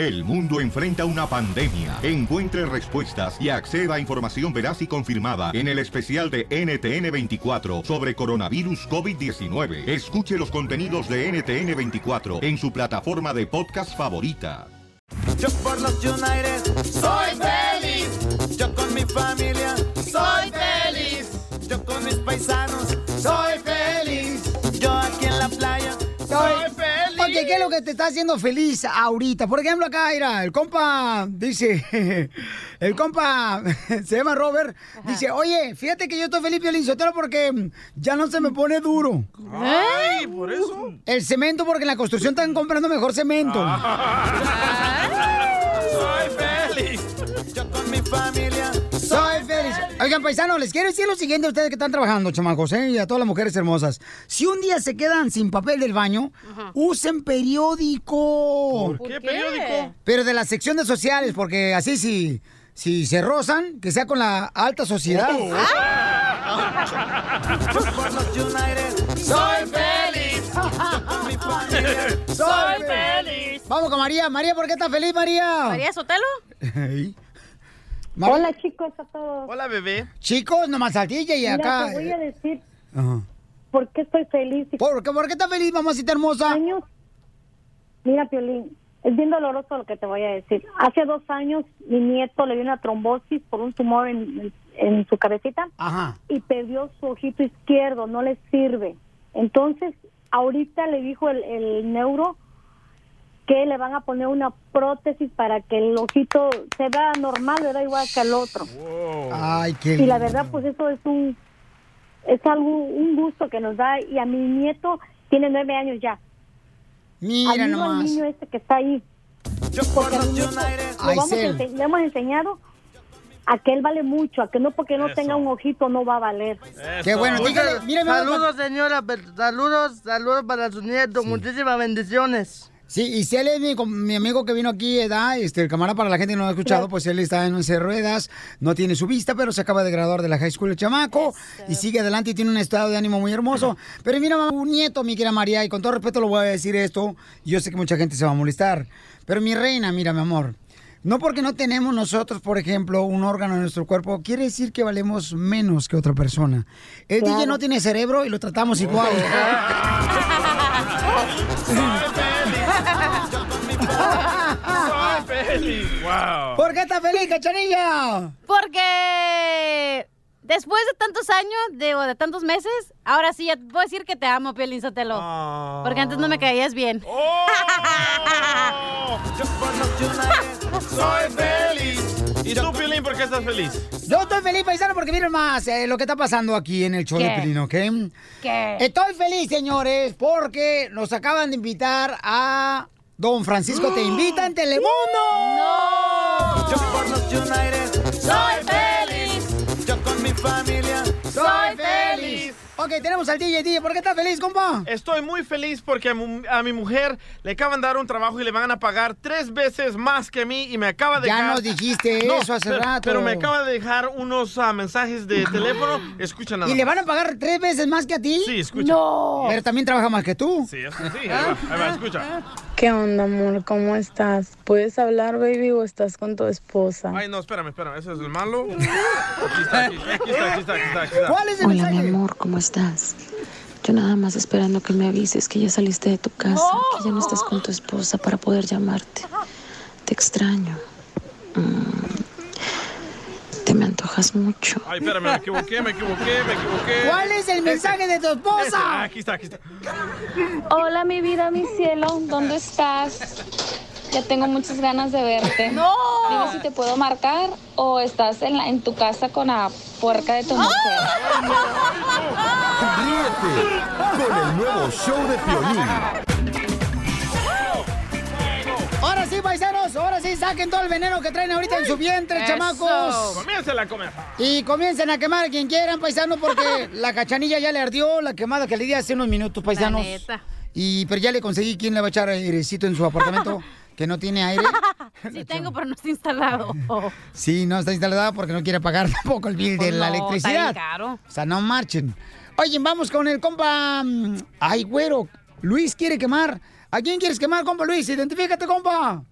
El mundo enfrenta una pandemia. Encuentre respuestas y acceda a información veraz y confirmada en el especial de NTN24 sobre coronavirus COVID-19. Escuche los contenidos de NTN24 en su plataforma de podcast favorita. Yo por los United soy feliz. Yo con mi familia soy feliz. Yo con mis paisanos soy feliz. ¿Qué es lo que te está haciendo feliz ahorita? Por ejemplo, acá, mira, el compa dice, el compa se llama Robert, dice, oye, fíjate que yo estoy feliz, Piolín Sotelo, porque ya no se me pone duro. Ay, por eso. El cemento, porque en la construcción están comprando mejor cemento. Soy feliz. Yo con mi familia Soy feliz. Oigan, paisanos, les quiero decir lo siguiente a ustedes que están trabajando, chamacos, ¿eh? y a todas las mujeres hermosas. Si un día se quedan sin papel del baño, usen periódico. ¿Por qué periódico? Pero de la sección de sociales, porque así si, si se rozan, que sea con la alta sociedad. United soy feliz. Soy feliz. Vamos con María. María, ¿por qué estás feliz, María? ¿María Sotelo? Mar- Hola chicos a todos. Hola, bebé. Chicos, nomás al DJ y Mira, acá. te voy a decir Ajá. por qué estoy feliz. y ¿Por qué, ¿Por qué estás feliz, mamacita hermosa? años. Mira, Piolín, es bien doloroso lo que te voy a decir. Hace dos años mi nieto le dio una trombosis por un tumor en, en su cabecita Ajá. y perdió su ojito izquierdo, no le sirve. Entonces, ahorita le dijo el, el neuro que le van a poner una prótesis para que el ojito se vea normal, ¿verdad? Igual que el otro. Ay, qué Y la verdad, pues eso es un es algo un gusto que nos da y a mi nieto tiene nueve años ya. Mira al nomás. niño este que está ahí. Yo por Porque a los mi nieto United lo vamos a le hemos enseñado a que él vale mucho, a que no porque no Eso. tenga un ojito no va a valer. Qué bueno, dígale, mire, Saludos, señora. Saludos, saludos para su nieto. Muchísimas bendiciones. Sí, y si él es mi, mi amigo que vino aquí, ¿edad? Este, el camarada para la gente que no lo ha escuchado, pues él está en 11 ruedas, no tiene su vista, pero se acaba de graduar de la high school el chamaco y sigue adelante y tiene un estado de ánimo muy hermoso. Pero mira, un nieto, mi querida María, y con todo respeto lo voy a decir esto, yo sé que mucha gente se va a molestar, pero mi reina, mira, mi amor, no porque no tenemos nosotros, por ejemplo, un órgano en nuestro cuerpo, quiere decir que valemos menos que otra persona. El DJ no tiene cerebro y lo tratamos igual. Soy feliz. Wow. ¿Por qué estás feliz, cachanilla? Porque después de tantos años, de, o de tantos meses, ahora sí ya te puedo decir que te amo, Piolín Sotelo. Ah. Porque antes no me caías bien. Oh. Soy feliz. ¿Y tú, Piolín, por qué estás feliz? Yo estoy feliz, paisano, porque miren más eh, lo que está pasando aquí en el show de ¿ok? ¿Qué? Estoy feliz, señores, porque nos acaban de invitar a Don Francisco Te Invita en Telemundo. Yo por los United soy feliz. Yo con mi familia soy feliz. Ok, tenemos al DJ, DJ, ¿por qué estás feliz, compa? Estoy muy feliz porque a, mu- a mi mujer le acaban de dar un trabajo y le van a pagar tres veces más que a mí y me acaba de Ya dejar... nos dijiste No, eso hace pero, rato. Pero me acaba de dejar unos ah, mensajes de teléfono. Escucha nada ¿Y le van a pagar tres veces más que a ti? Sí, escucha. No. Pero también trabaja más que tú. Sí, eso sí. Ahí va, ahí va, escucha. ¿Qué onda, amor? ¿Cómo estás? ¿Puedes hablar, baby, o estás con tu esposa? Ay, no, espérame, espérame. Ese es el malo. Aquí está, aquí, aquí está, aquí está, aquí está. Aquí está. ¿Cuál es el Hola, mi amor, ¿cómo estás? Yo nada más esperando que me avises que ya saliste de tu casa, que ya no estás con tu esposa para poder llamarte. Te extraño. Mm. Te me antojas mucho. Ay, espérame, me equivoqué, me equivoqué, me equivoqué. ¿Cuál es el mensaje de tu ah, esposa? aquí está, aquí está. Hola, mi vida, mi cielo, ¿dónde estás? Ya tengo muchas ganas de verte. No. Dime si te puedo marcar o estás en, la- en tu casa con la puerca de tu mujer. Ríete con el nuevo show de Piolín. Ahora sí, paisanos, ahora sí, saquen todo el veneno que traen ahorita en su vientre, Eso. chamacos. Comienza la comer. Y comiencen a quemar a quien quieran, paisanos, porque la cachanilla ya le ardió la quemada que le di hace unos minutos, paisanos. La neta. Y pero ya le conseguí quién le va a echar airecito en su apartamento que no tiene aire. Sí tengo, pero no está instalado. Sí, no está instalada porque no quiere pagar tampoco el bill de Pues la no, está electricidad. bien caro. O sea, no marchen. Oye, vamos con el compa. mm, Ay, güero. Luis quiere quemar. ¿A quién quieres quemar, compa Luis? Identifícate, compa.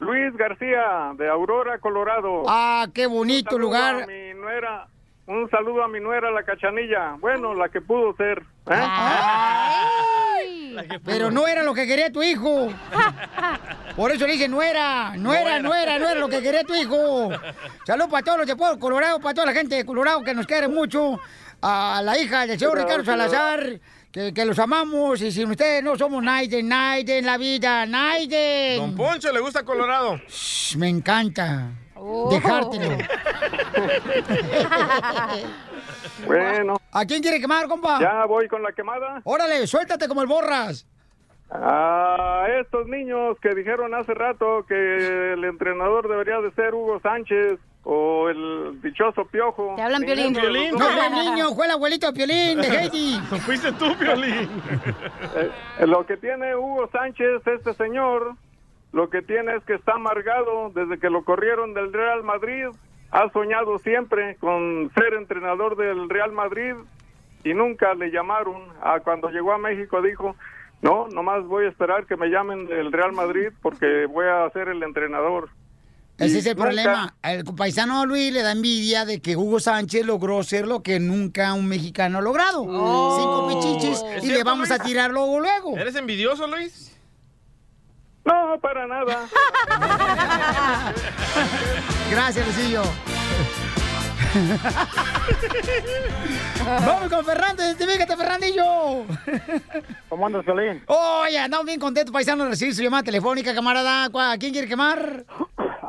Luis García, de Aurora, Colorado. Ah, qué bonito Un saludo lugar. a mi nuera, un saludo a mi nuera, la cachanilla. Bueno, la que pudo ser. ¿eh? Pero no era lo que quería tu hijo. Por eso le dije, no era, no era, no era, no era lo que quería tu hijo. Saludos para todos los de Pueblo Colorado, para toda la gente de Colorado que nos quiere mucho. A la hija del señor Ricardo Salazar, que, que los amamos. Y sin ustedes no somos Naiden, Naiden, la vida, Naiden. Don Poncho le gusta Colorado. Shh, Me encanta. Oh. Dejártelo. Bueno. ¿A quién quiere quemar, compa? Ya voy con la quemada. Órale, suéltate como el borras. A estos niños que dijeron hace rato que el entrenador debería de ser Hugo Sánchez o el dichoso Piojo. Te hablan, Piolín. Piolín. No fue el niño, fue el abuelito Piolín, de Heidi. Fuiste tú, Piolín. Eh, lo que tiene Hugo Sánchez, este señor, lo que tiene es que está amargado desde que lo corrieron del Real Madrid. Ha soñado siempre con ser entrenador del Real Madrid y nunca le llamaron. A cuando llegó a México dijo, no, nomás voy a esperar que me llamen del Real Madrid porque voy a ser el entrenador. Ese es el Nunca- problema. El paisano Luis le da envidia de que Hugo Sánchez logró ser lo que nunca un mexicano ha logrado. Cinco pichiches ¿Es y le vamos a tirar luego, luego. ¿Eres envidioso, Luis? No, para nada. Gracias, Lucillo. Vamos con Fernando, identifícate, Fernandillo. ¿Cómo andas, Piolín? Oye, andamos bien contentos, paisano, de recibir su llamada telefónica, camarada. ¿A quién quiere quemar?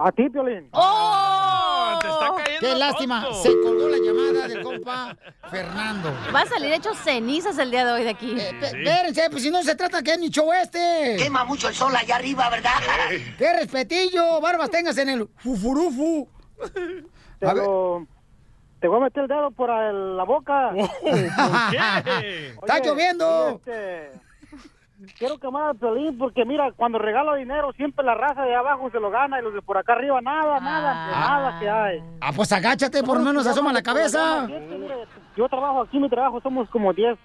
A ti, Piolín. ¡Oh! Te está cayendo ¡Qué lástima! tonto. Se colgó la llamada del compa Fernando. Va a salir hecho cenizas el día de hoy de aquí. Pe- Espérense, pues si no se trata que es mi show este. Quema mucho el sol allá arriba, ¿verdad? ¡Qué respetillo! Barbas tengas en el fufurufu. A ver. Pero te voy a meter el dedo por el- la boca. ¡Está Oye, lloviendo! y este, quiero quemar a Piolín porque mira, cuando regalo dinero siempre la raza de abajo se lo gana y los de por acá arriba nada, nada, de nada que hay. Ah, pues agáchate, por lo menos asoma la cabeza. Yo trabajo aquí, mi trabajo somos como 10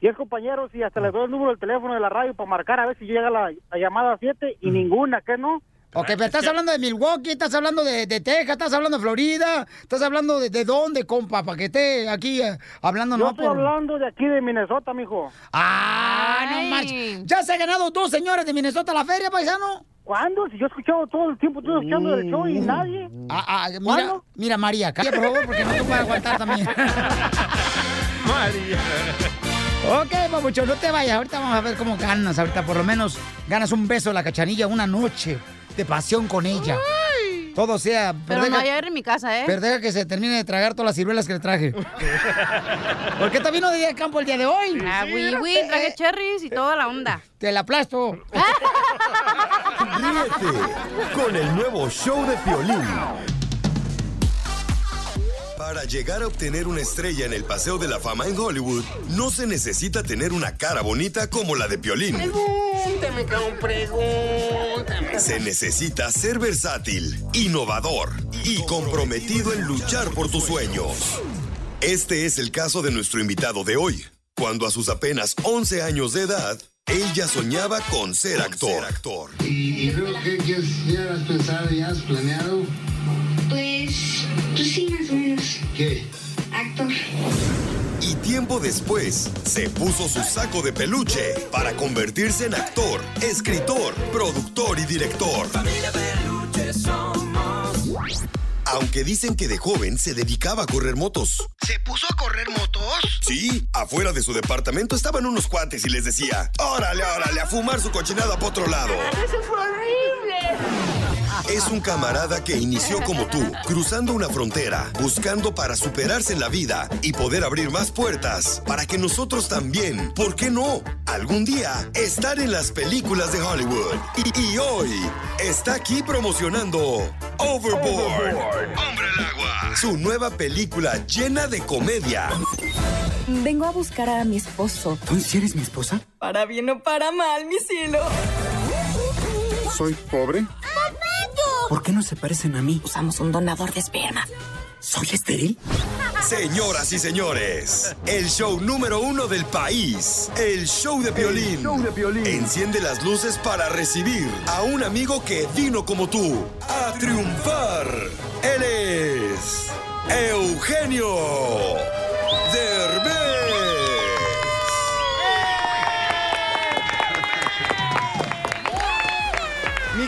10 compañeros y hasta les doy el número del teléfono de la radio para marcar a ver si llega la, la llamada a 7 y ninguna, ¿qué no? Ok, pero estás hablando de Milwaukee, estás hablando de, de Texas, estás hablando de Florida, estás hablando de, de dónde, compa, para que esté aquí eh, hablando Yo no estoy por... hablando de aquí de Minnesota, mijo. ¡Ah, no manches! ¿Ya se ha ganado dos señores de Minnesota la feria, paisano? ¿Cuándo? Si yo he escuchado todo el tiempo, estoy escuchando el show y nadie. Ah, ah, mira, ¿Cuándo? mira, María, calla, por favor, porque no te puedo aguantar también. María. ok, papucho, no te vayas. Ahorita vamos a ver cómo ganas. Ahorita por lo menos ganas un beso de la cachanilla una noche de pasión con ella. Todo sea... Pero deja- no hay aire en mi casa, ¿eh? pero deja que se termine de tragar todas las ciruelas que le traje. ¿Por qué te vino de día de campo el día de hoy? Ah, oui, oui, traje cherries y toda la onda. Te la aplasto. Ríete con el nuevo show de Piolín. Para llegar a obtener una estrella en el Paseo de la Fama en Hollywood, no se necesita tener una cara bonita como la de Piolín. Pregúntame, cabrón, pregúntame. Se necesita ser versátil, innovador y comprometido en luchar por tus sueños. Este es el caso de nuestro invitado de hoy, cuando a sus apenas 11 años de edad, él ya soñaba con ser actor. ¿Y, y luego qué, qué, ya has pensado, ya has planeado? Pues sí, más o menos. ¿Qué? Actor. Y tiempo después, se puso su saco de peluche para convertirse en actor, escritor, productor y director. Aunque dicen que de joven se dedicaba a correr motos. ¿Se puso a correr motos? Sí, afuera de su departamento estaban unos cuates y les decía, órale, órale, a fumar su cochinada para otro lado. ¡Eso fue horrible! Es un camarada que inició como tú, cruzando una frontera, buscando para superarse en la vida y poder abrir más puertas para que nosotros también, ¿por qué no? Algún día estar en las películas de Hollywood. Y, y hoy está aquí promocionando Overboard, Hombre al Agua, su nueva película llena de comedia. Vengo a buscar a mi esposo. ¿Tú sí eres mi esposa? Para bien o para mal, mi cielo. ¿Soy pobre? ¿Por qué no se parecen a mí? Usamos un donador de esperma. ¿Soy estéril? Señoras y señores, el show número uno del país, el show de violín. Enciende las luces para recibir a un amigo que vino como tú a triunfar. Él es Eugenio Derbez.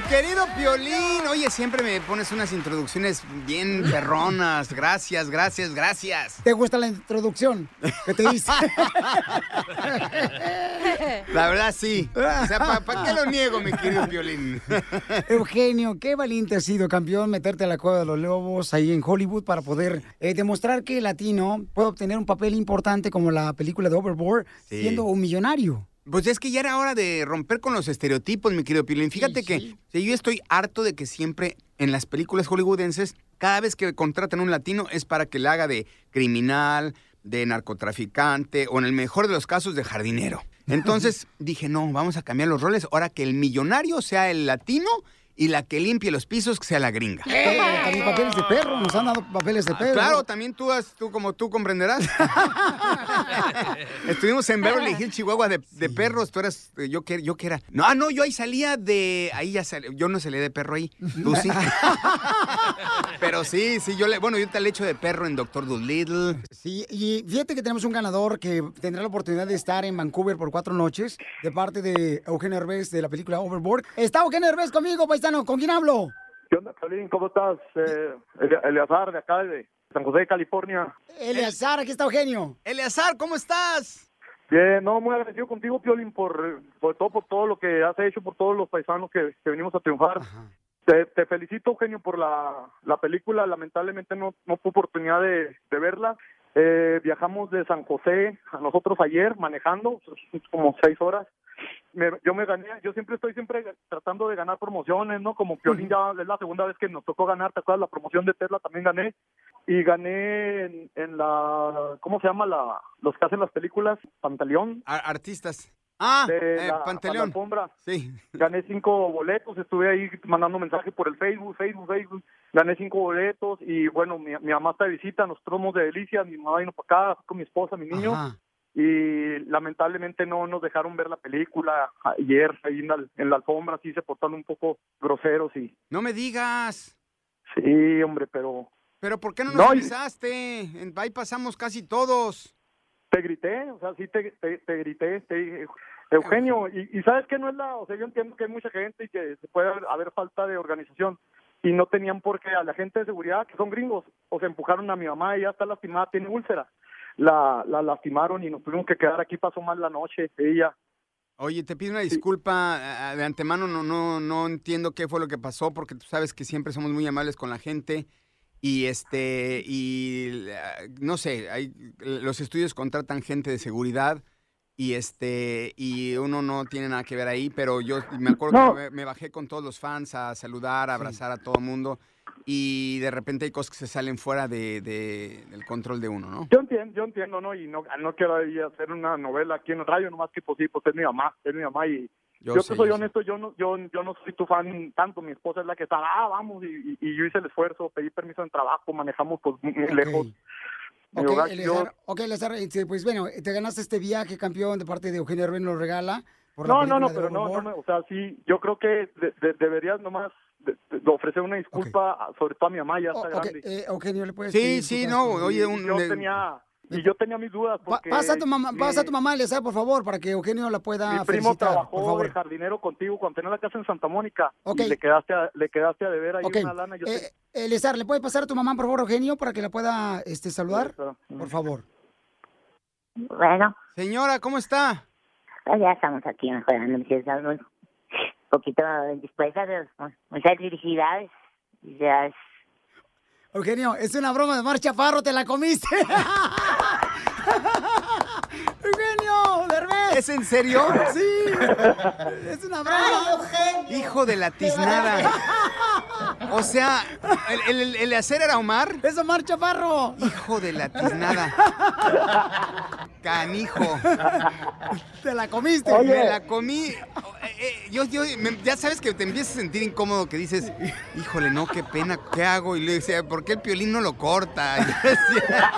Querido Piolín, oye, siempre me pones unas introducciones bien perronas. Gracias, gracias, gracias. ¿Te gusta la introducción que te hice? La verdad, sí. O sea, ¿para qué lo niego, mi querido Piolín? Eugenio, qué valiente has sido, campeón, meterte a la cueva de los lobos ahí en Hollywood para poder eh, demostrar que el latino puede obtener un papel importante como la película de Overboard Sí. siendo un millonario. Pues es que ya era hora de romper con los estereotipos, mi querido Piolín. Fíjate que yo estoy harto de que siempre en las películas hollywoodenses, cada vez que contratan un latino es para que le haga de criminal, de narcotraficante o en el mejor de los casos de jardinero. Entonces dije, no, vamos a cambiar los roles. Ahora que el millonario sea el latino y la que limpie los pisos sea la gringa. Eh, también papeles de perro, nos han dado papeles de perro. Claro, también tú, has- tú como tú comprenderás. Estuvimos en Beverly Hills, Chihuahua, de, de perros. Tú eras, eh, yo que, yo que era. No, ah, no, yo ahí salía de, ahí ya salía, yo no salía de perro ahí. Tú sí. Pero sí, sí, yo le, bueno, yo te le echo de perro en Doctor Dolittle. Sí, y fíjate que tenemos un ganador que tendrá la oportunidad de estar en Vancouver por cuatro noches de parte de Eugenio Herbés de la película Overboard. Está Eugenio Herbés conmigo, paisano. ¿Con quién hablo? ¿Qué onda, Piolín? ¿Cómo estás? Eh, Ele- Eleazar, de acá, de San José, California. Eleazar, aquí está Eugenio. Eleazar, ¿cómo estás? Bien, no, muy agradecido contigo, Piolín, por, por todo, por todo lo que has hecho, por todos los paisanos que, que venimos a triunfar. Te, te felicito, Eugenio, por la, la película. Lamentablemente no, no tuve oportunidad de, de verla. Eh, viajamos de San José a nosotros ayer manejando, como seis horas. Me- yo me gané, yo siempre estoy siempre tratando de ganar promociones, ¿no? Como Piolín ya es la segunda vez que nos tocó ganar, ¿te acuerdas? La promoción de Tesla también gané. Y gané en, en la, ¿cómo se llama? la Los que hacen las películas, Pantaleón. artistas. Ah, de eh, la, Pantaleón. la alfombra. Sí. Gané cinco boletos, estuve ahí mandando mensajes por el Facebook, Facebook, Facebook. Gané cinco boletos y bueno, mi, mi mamá está de visita, nosotros somos de Delicia, mi mamá vino para acá con mi esposa, mi niño. Ajá. Y lamentablemente no nos dejaron ver la película ayer ahí en la, en la alfombra, sí se portaron un poco groseros y No me digas. sí, hombre, pero Pero ¿por qué no nos No, avisaste? Ahí pasamos casi todos. Te grité, o sea, sí te, te, te grité, te dije, Eugenio, y, y sabes que no es la, o sea, yo entiendo que hay mucha gente y que se puede haber, haber falta de organización y no tenían por qué a la gente de seguridad, que son gringos, o se empujaron a mi mamá, ella está lastimada, tiene úlcera, la, la lastimaron y nos tuvimos que quedar aquí, pasó mal la noche, ella. Oye, te pido una disculpa de antemano, no, no, no entiendo qué fue lo que pasó, porque tú sabes que siempre somos muy amables con la gente. Y este, y ah, no sé, hay, los estudios contratan gente de seguridad y este, y uno no tiene nada que ver ahí, pero yo me acuerdo No. que me, bajé con todos los fans a saludar, a abrazar a todo el mundo. Y de repente hay cosas que se salen fuera de, de- del control de uno, ¿no? Yo entiendo, yo entiendo, ¿no? Y no, no quiero hacer una novela aquí en el radio, nomás que pues sí, pues es mi mamá, es mi mamá y Yo yo, sé, te soy yo sé. honesto, yo no, yo, yo no soy tu fan tanto, mi esposa es la que está, ah, vamos, y, y- y yo hice el esfuerzo, pedí permiso en trabajo, manejamos pues muy muy lejos. Ok, hogar, yo- Eleazar, este, pues bueno, te ganaste este viaje, campeón, de parte de Eugenio nos lo regala. por la no, no, no, pero no, no, o sea, sí, yo creo que de- de- deberías nomás de- de ofrecer una disculpa, sobre todo a mi mamá, ya está Ok, grande. eh, Eugenio, ¿le puedes Sí, sí, no, oye, un- yo de- tenía, y yo tenía mis dudas porque... pasa a tu mamá, mi- pasa a tu mamá, Eleazar, por favor, para que Eugenio la pueda Mi primo felicitar, por trabajó favor. de jardinero contigo cuando tenía la casa en Santa Mónica Ok. y le quedaste a, le quedaste a deber ahí Ok, una lana. Yo eh, Eleazar, ¿le puede pasar a tu mamá, por favor, Eugenio, para que la pueda este, saludar? Por favor. Bueno, Señora, ¿cómo está? pues ya estamos aquí mejorando, un poquito pero muchas felicidades. Ya es- Eugenio, es una broma de Mar Chaparro, te la comiste. Eugenio, Derbez. ¿Es en serio? Sí. Es una broma. Hijo de la tiznada. O sea, ¿el, el, el hacer era Omar? Es Omar Chaparro. Hijo de la tiznada. Canijo. Te la comiste. Me la comí. eh, yo, yo, me- ya sabes que te empiezas a sentir incómodo, que dices, híjole, no, qué pena, ¿qué hago? Y le decía, ¿por qué el piolín no lo corta? Yo decía,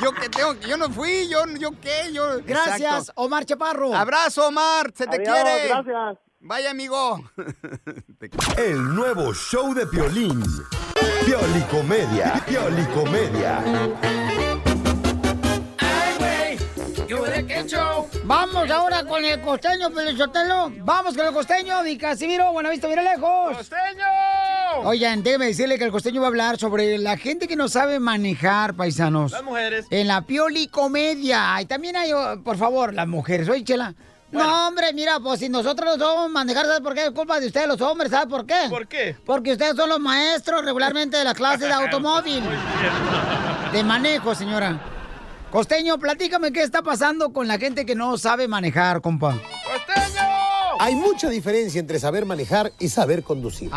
yo qué tengo, yo no fui, yo, yo qué, yo. Gracias, Exacto. Omar Chaparro. Abrazo, Omar, se te Adiós, quiere. gracias. Vaya, amigo. El nuevo show de Piolín. Piolicomedia. Piolicomedia. Vamos ahora con el costeño, Pelizotelo. Vamos con el costeño, Di Casimiro, Buenavista, mira lejos. ¡Costeño! Oigan, déjeme decirle que el costeño va a hablar sobre la gente que no sabe manejar, paisanos. Las mujeres. En la pioli comedia. Y también hay, oh, por favor, las mujeres. Oye, Chela. No, hombre, mira, pues si nosotros no somos manejar, ¿sabes por qué? Es culpa de ustedes, los hombres, ¿sabes por qué? ¿Por qué? Porque ustedes son los maestros regularmente de la clase de automóvil. De manejo, señora. Costeño, platícame qué está pasando con la gente que no sabe manejar, compa. Hay mucha diferencia entre saber manejar y saber conducir.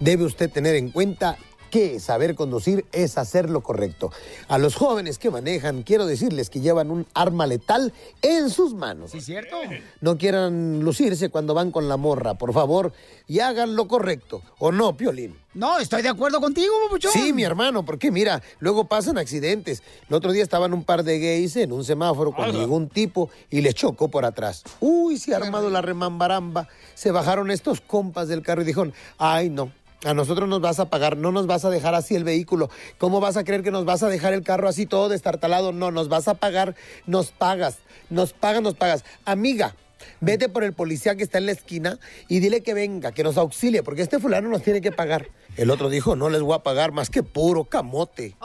Debe usted tener en cuenta que saber conducir es hacer lo correcto. A los jóvenes que manejan, quiero decirles que llevan un arma letal en sus manos. ¿Sí, cierto? No quieran lucirse cuando van con la morra, por favor, y hagan lo correcto. ¿O no, Piolín? No, estoy de acuerdo contigo, papuchón. Sí, mi hermano, porque mira, luego pasan accidentes. El otro día estaban un par de gays en un semáforo cuando llegó un tipo y les chocó por atrás. Uy, se ha armado la remambaramba. Se bajaron estos compas del carro y dijeron, ay no. A nosotros nos vas a pagar, no nos vas a dejar así el vehículo. ¿Cómo vas a creer que nos vas a dejar el carro así todo destartalado? No, nos vas a pagar, nos pagas, nos pagas, nos pagas. Amiga, vete por el policía que está en la esquina y dile que venga, que nos auxilie, porque este fulano nos tiene que pagar. El otro dijo, no les voy a pagar más que puro camote. Eh,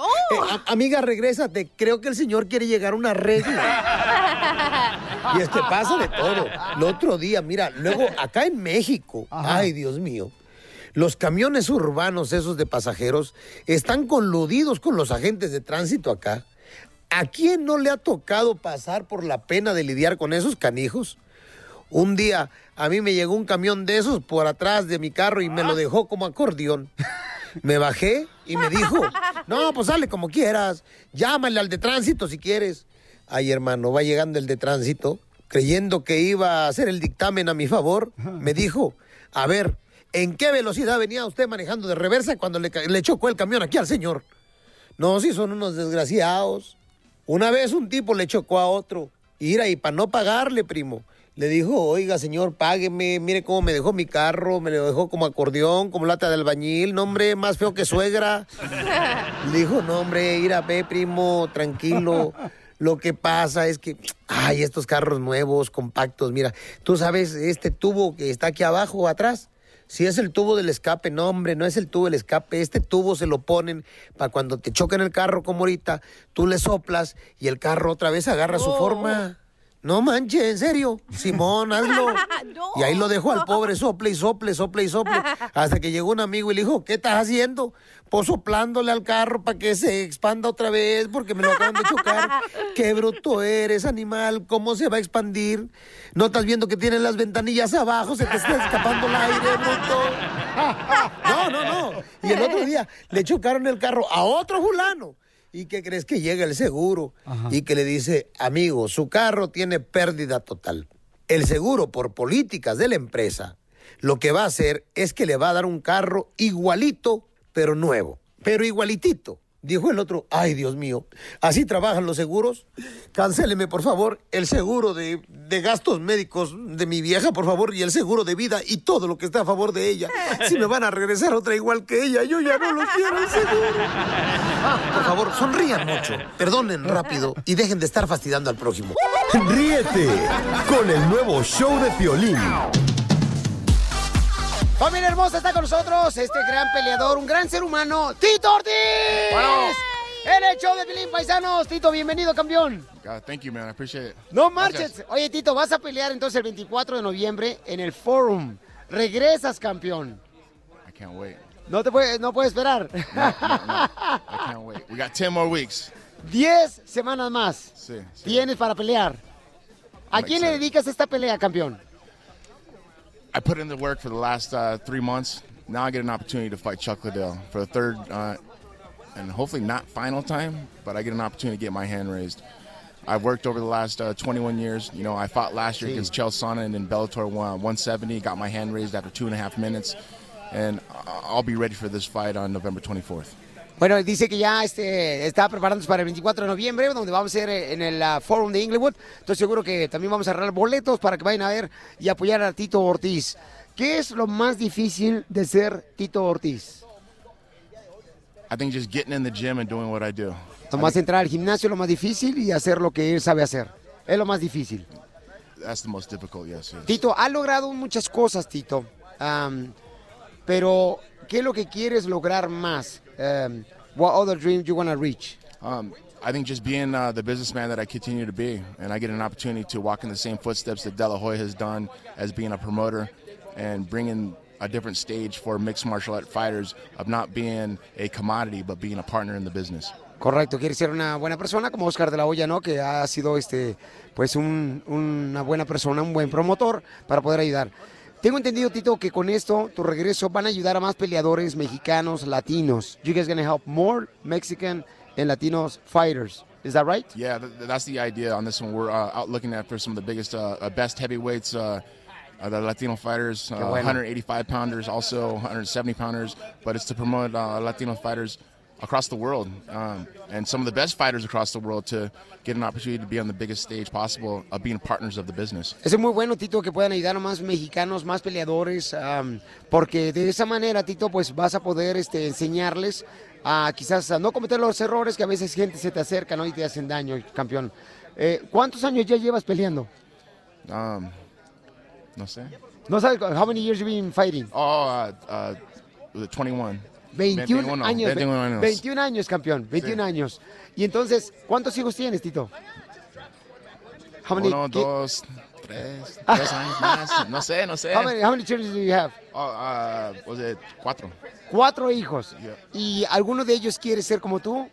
a- amiga, regrésate. Creo que el señor quiere llegar a una regla. Y es que pasa de todo. El otro día, mira, luego acá en México, ay Dios mío, los camiones urbanos esos de pasajeros están coludidos con los agentes de tránsito acá. ¿A quién no le ha tocado pasar por la pena de lidiar con esos canijos? Un día a mí me llegó un camión de esos por atrás de mi carro y me lo dejó como acordeón. Me bajé y me dijo, no, pues sale como quieras, llámale al de tránsito si quieres. Ay, hermano, va llegando el de tránsito, creyendo que iba a hacer el dictamen a mi favor, me dijo, a ver, ¿en qué velocidad venía usted manejando de reversa cuando le, chocó el camión aquí al señor? No, si son unos desgraciados. Una vez un tipo le chocó a otro. Ira, y para no pagarle, primo, le dijo, oiga, señor, págueme, mire cómo me dejó mi carro, me lo dejó como acordeón, como lata de albañil, no, hombre, más feo que suegra. Le dijo, no, hombre, ve, primo, tranquilo. Lo que pasa es que, ay, estos carros nuevos, compactos, mira, tú sabes, este tubo que está aquí abajo, atrás, si es el tubo del escape, no, hombre, no es el tubo del escape. Este tubo se lo ponen para cuando te choquen el carro como ahorita, tú le soplas y el carro otra vez agarra su forma. No manches, en serio. Simón, hazlo. Y ahí lo dejó al pobre sople y sople, sople y sople. Hasta que llegó un amigo y le dijo, ¿qué estás haciendo? Pues soplándole al carro para que se expanda otra vez porque me lo acaban de chocar. Qué bruto eres, animal. ¿Cómo se va a expandir? ¿No estás viendo que tienen las ventanillas abajo? Se te está escapando el aire, bruto. No, no, no. Y el otro día le chocaron el carro a otro fulano. ¿Y qué crees que llega el seguro? Y que le dice, amigo, su carro tiene pérdida total. El seguro, por políticas de la empresa, lo que va a hacer es que le va a dar un carro igualito, pero nuevo. Pero igualitito. Dijo el otro, ay Dios mío, ¿así trabajan los seguros? Cancéleme, por favor, el seguro de, de gastos médicos de mi vieja, por favor, y el seguro de vida y todo lo que está a favor de ella. Si me van a regresar otra igual que ella, yo ya no lo quiero el seguro. Por favor, sonrían mucho, perdonen rápido y dejen de estar fastidiando al prójimo. Ríete con el nuevo show de Piolín. Familia hermosa, está con nosotros este gran peleador, un gran ser humano, Tito Ortiz. Bueno. En el show de Pilín Paisanos. Tito, bienvenido, campeón. God, thank you, man. I appreciate it. No Gracias. marches. Oye, Tito, vas a pelear entonces el 24 de noviembre en el Forum. Regresas, campeón. I can't wait. No te puedes, no puedes esperar. I can't wait. We got 10 more weeks. Diez semanas más Sí. sí. tienes para pelear. ¿A quién le dedicas esta pelea, campeón? I put in the work for the last uh, three months. Now I get an opportunity to fight Chuck Liddell for the third uh, and hopefully not final time, but I get an opportunity to get my hand raised. I've worked over the last uh, 21 years. You know, I fought last year against Chael Sonnen in Bellator 1- 170. Got my hand raised after two and a half minutes, and I'll be ready for this fight on November 24th. Bueno, dice que ya este, está preparándose para el 24 de noviembre, donde vamos a ser eh, en el ah, Forum de Inglewood. Entonces seguro que también vamos a arreglar boletos para que vayan a ver y apoyar a Tito Ortiz. ¿Qué es lo más difícil de ser Tito Ortiz? I think just getting in the gym and doing what I do. Nomás entrar al gimnasio es lo más difícil y hacer lo que él sabe hacer. Es lo más difícil. That's the most difficult. Yes. yes. Tito, ha logrado muchas cosas, Tito. Am, pero, ¿qué es lo que quieres lograr más? Am, what other dream do you want to reach? Um, I think just being uh, the businessman that I continue to be, and I get an opportunity to walk in the same footsteps that De La Hoya has done as being a promoter, and bringing a different stage for mixed martial art fighters of not being a commodity but being a partner in the business. Correcto, quiere ser una buena persona como Oscar de la Hoya, ¿no? Que ha sido este, pues un- una buena persona, un buen promotor para poder ayudar. Tengo entendido, Tito, que con esto, tu regreso, van a ayudar a más peleadores mexicanos, latinos. You guys gonna help more Mexican and Latinos fighters. Is that right? Yeah, th- th- that's the idea on this one. We're uh, out looking at for some of the biggest, uh, uh, best heavyweights, uh, uh, the Latino fighters, uh, bueno. 185 pounders, also 170 pounders. But it's to promote Latino fighters across the world um, and some of the best fighters across the world to get an opportunity to be on the biggest stage possible of being partners of the business. Es muy bueno, Tito, que puedan ayudar a más mexicanos, más peleadores, am, porque de esa manera, Tito, pues vas a poder este, enseñarles a quizás a no cometer los errores que a veces gente se te acerca ¿no? y te hacen daño, campeón. Eh, ¿Cuántos años ya llevas peleando? Um, no sé. No sabes, how many years you been fighting? Oh, uh, uh, was it 21. 21 años. ve- 21 años. 21 años, campeón, 21 años. Y entonces, ¿cuántos hijos tienes, Tito? How many, Uno, dos, tres, tres años más. No sé, no sé. How many, how many children do you have? Uh, was it cuatro? Cuatro hijos. ¿Y alguno de ellos quiere ser como tú?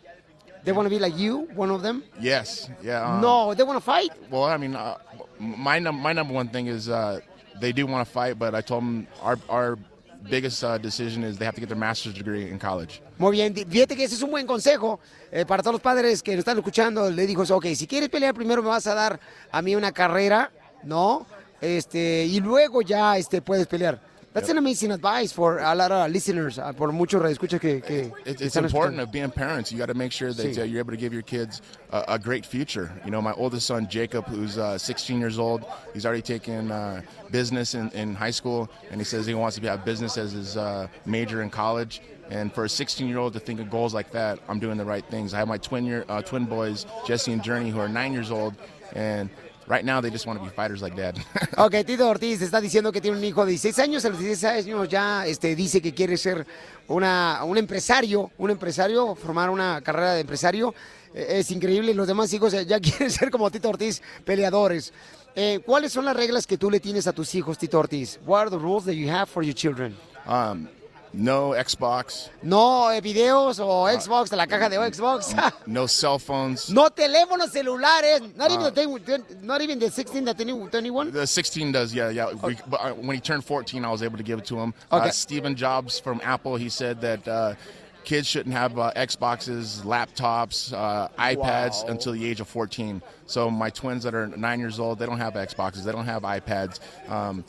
They want to be like you, one of them? Yes. Yeah. um, no, they want to fight. Well, I mean, uh, my num- my number one thing is uh, they do want to fight, but I told them our our biggest uh, decision is they have to get their master's degree in college. Muy bien, fíjate que ese es un buen consejo eh, para todos los padres que nos están escuchando. Le dijo, ok, si quieres pelear primero me vas a dar a mí una carrera, ¿no? Este, y luego ya este, puedes pelear. That's an amazing advice for a lot of listeners, uh, por muchos radioescuchas que, que It's, que it's important escuchando. of being parents. You got to make sure that Sí. uh, you're able to give your kids a, a great future. You know, my oldest son Jacob, who's uh, 16 years old, he's already taken uh, business in, in high school, and he says he wants to have business as his uh, major in college. And for a 16-year-old to think of goals like that, I'm doing the right things. I have my twin year, uh, twin boys, Jesse and Journey, who are nine years old, and right now they just want to be fighters like dad. Ok, Tito Ortiz está diciendo que tiene un hijo de 16 años. A los 16 años ya este, dice que quiere ser una, un empresario, un empresario, formar una carrera de empresario. Eh, es increíble. Los demás hijos ya- quieren ser como Tito Ortiz, peleadores. Eh, ¿Cuáles son las reglas que tú le tienes a tus hijos, Tito Ortiz? What are the rules that you have for your children? um, no Xbox, No eh, videos o Xbox, de la caja de Xbox. no cell phones. no teléfonos celulares. Not even, Ah. the, not even the 16, the 21. The 16 does, yeah, yeah. We, but uh, when he turned 14, I was able to give it to him. Okay. Uh, Stephen Jobs from Apple, he said that uh, kids shouldn't have uh, Xboxes, laptops, uh, iPads Wow. until the age of 14. So my twins that are nine years old, they don't have Xboxes, they don't have iPads. Um,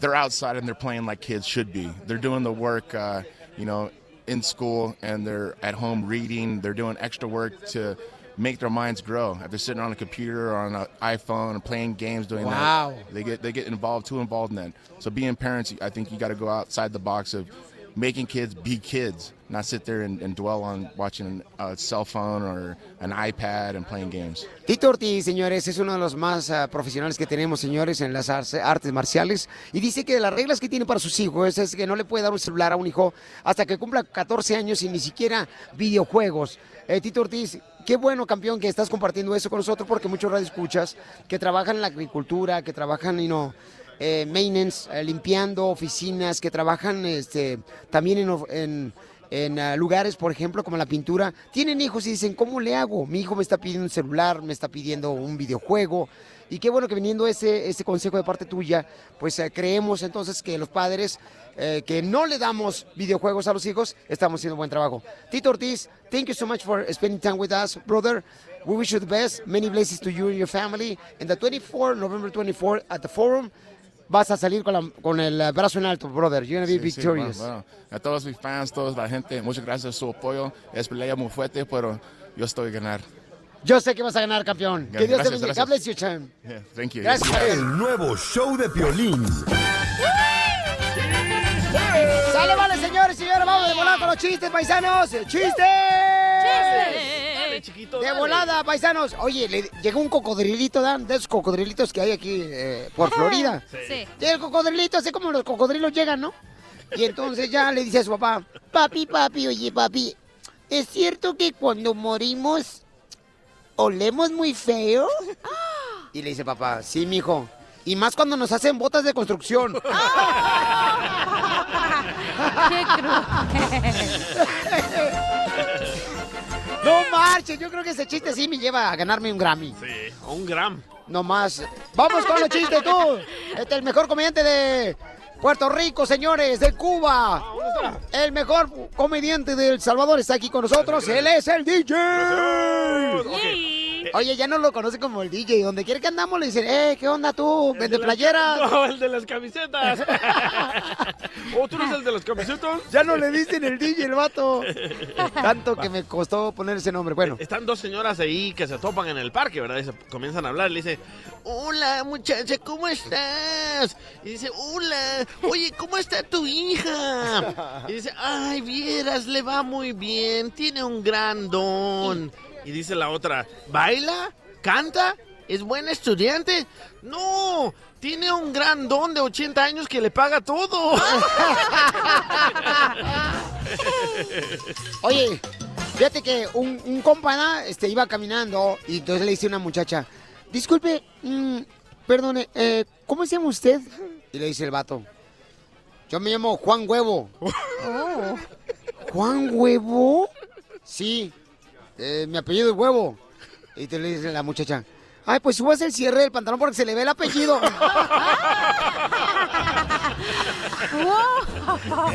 they're outside and they're playing like kids should be. They're doing the work, uh, you know, in school and they're at home reading. They're doing extra work to make their minds grow. If they're sitting on a computer or on an iPhone and playing games, doing Wow. that, they get they get involved, too involved in that. So being parents, I think you got to go outside the box of making kids be kids, not sit there and, and dwell on watching a cell phone or an iPad and playing games. Tito Ortiz, señores, es uno de los más ah, profesionales que tenemos, señores, en las artes marciales. Y dice que las reglas que tiene para sus hijos es que no le puede dar un celular a un hijo hasta que cumpla 14 años y ni siquiera videojuegos. Eh, Tito Ortiz, qué bueno, campeón, que estás compartiendo eso con nosotros porque muchos radioescuchas que trabajan en la agricultura, que trabajan, y no eh, maintenance, eh, limpiando oficinas, que trabajan este, también en, en- en, ah, lugares, por ejemplo, como la pintura, tienen hijos y dicen, ¿cómo le hago? Mi hijo me está pidiendo un celular, me está pidiendo un videojuego. Y qué bueno que viniendo ese, ese consejo de parte tuya, pues eh, creemos entonces que los padres eh, que no le damos videojuegos a los hijos, estamos haciendo buen trabajo. Tito Ortiz, thank you so much for spending time with us, brother. We wish you the best. Many blessings to you and your family. And the 24, November 24, at the forum, vas a salir con, la- con el eh, brazo en alto, brother. You're going to be Sí, sí, victorious. bueno, bueno. A todos mis fans, toda la gente, muchas gracias por su apoyo. Es pelea muy fuerte, pero yo estoy a ganar. Yo sé que vas a ganar, campeón. Que Dios te Gracias, bendiga. gracias. God bless you, champ. Yeah, thank you. Gracias. El nuevo show de Piolín. Sale, vale, señores y señores. Vamos de volada con los chistes, paisanos. ¡Chistes! Chiquito. De dale. volada, paisanos. Oye, le llegó un cocodrilito, Dan, de esos cocodrilitos que hay aquí eh, por Florida. Sí. Y el cocodrilito, así como los cocodrilos llegan, ¿no? Y entonces ya le dice a su papá, papi, papi, oye, papi, ¿es cierto que cuando morimos olemos muy feo? Y le dice papá, sí, mijo. Y más cuando nos hacen botas de construcción. ¡Qué No marches, yo creo que ese chiste sí me lleva a ganarme un Grammy. Sí, un gram. No más. Vamos con los chistes, tú. Este es el mejor comediante de Puerto Rico, señores, de Cuba. El mejor comediante de El Salvador está aquí con nosotros. Él es el DJ. Oye, ya no lo conoce como el DJ. Donde quiera que andamos le dicen, eh, ¿qué onda tú? Vende playeras. No, el de las camisetas. ¿O tú eres el de las camisetas? Ya no le dicen el DJ, el vato. Tanto que me costó poner ese nombre. Bueno. Están dos señoras ahí que se topan en el parque, ¿verdad? Y se comienzan a hablar. Le dice, hola muchacha, ¿cómo estás? Y dice, hola, oye, ¿cómo está tu hija? Y dice, ay, vieras, le va muy bien, tiene un gran don. Y dice la otra, ¿baila? ¿Canta? ¿Es buena estudiante? No, tiene un gran don de 80 años que le paga todo. Oye, fíjate que un, un compa este, iba caminando y entonces le dice a una muchacha, disculpe, mm, perdone, eh, ¿cómo se llama usted? Y le dice el vato, yo me llamo Juan Huevo. ¿Juan Huevo? Sí, eh, mi apellido es Huevo. Y te le dice la muchacha, ay, pues súbase el cierre del pantalón porque se le ve el apellido.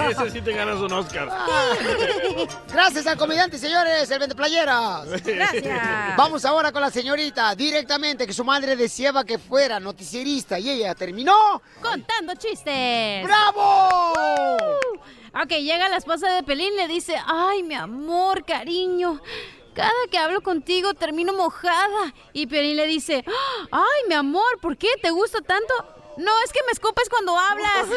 Ese sí te ganas un Oscar. Gracias al comediante, señores, el vende playeras. Gracias. Vamos ahora con la señorita, directamente, que su madre deseaba que fuera noticierista y ella terminó. Contando chistes. ¡Bravo! Ok, llega la esposa de Pelín y le dice, ay, mi amor, cariño, cada que hablo contigo termino mojada. Y Pelín le dice, ay, mi amor, ¿por qué? ¿Te gusta tanto? No, es que me escupes cuando hablas.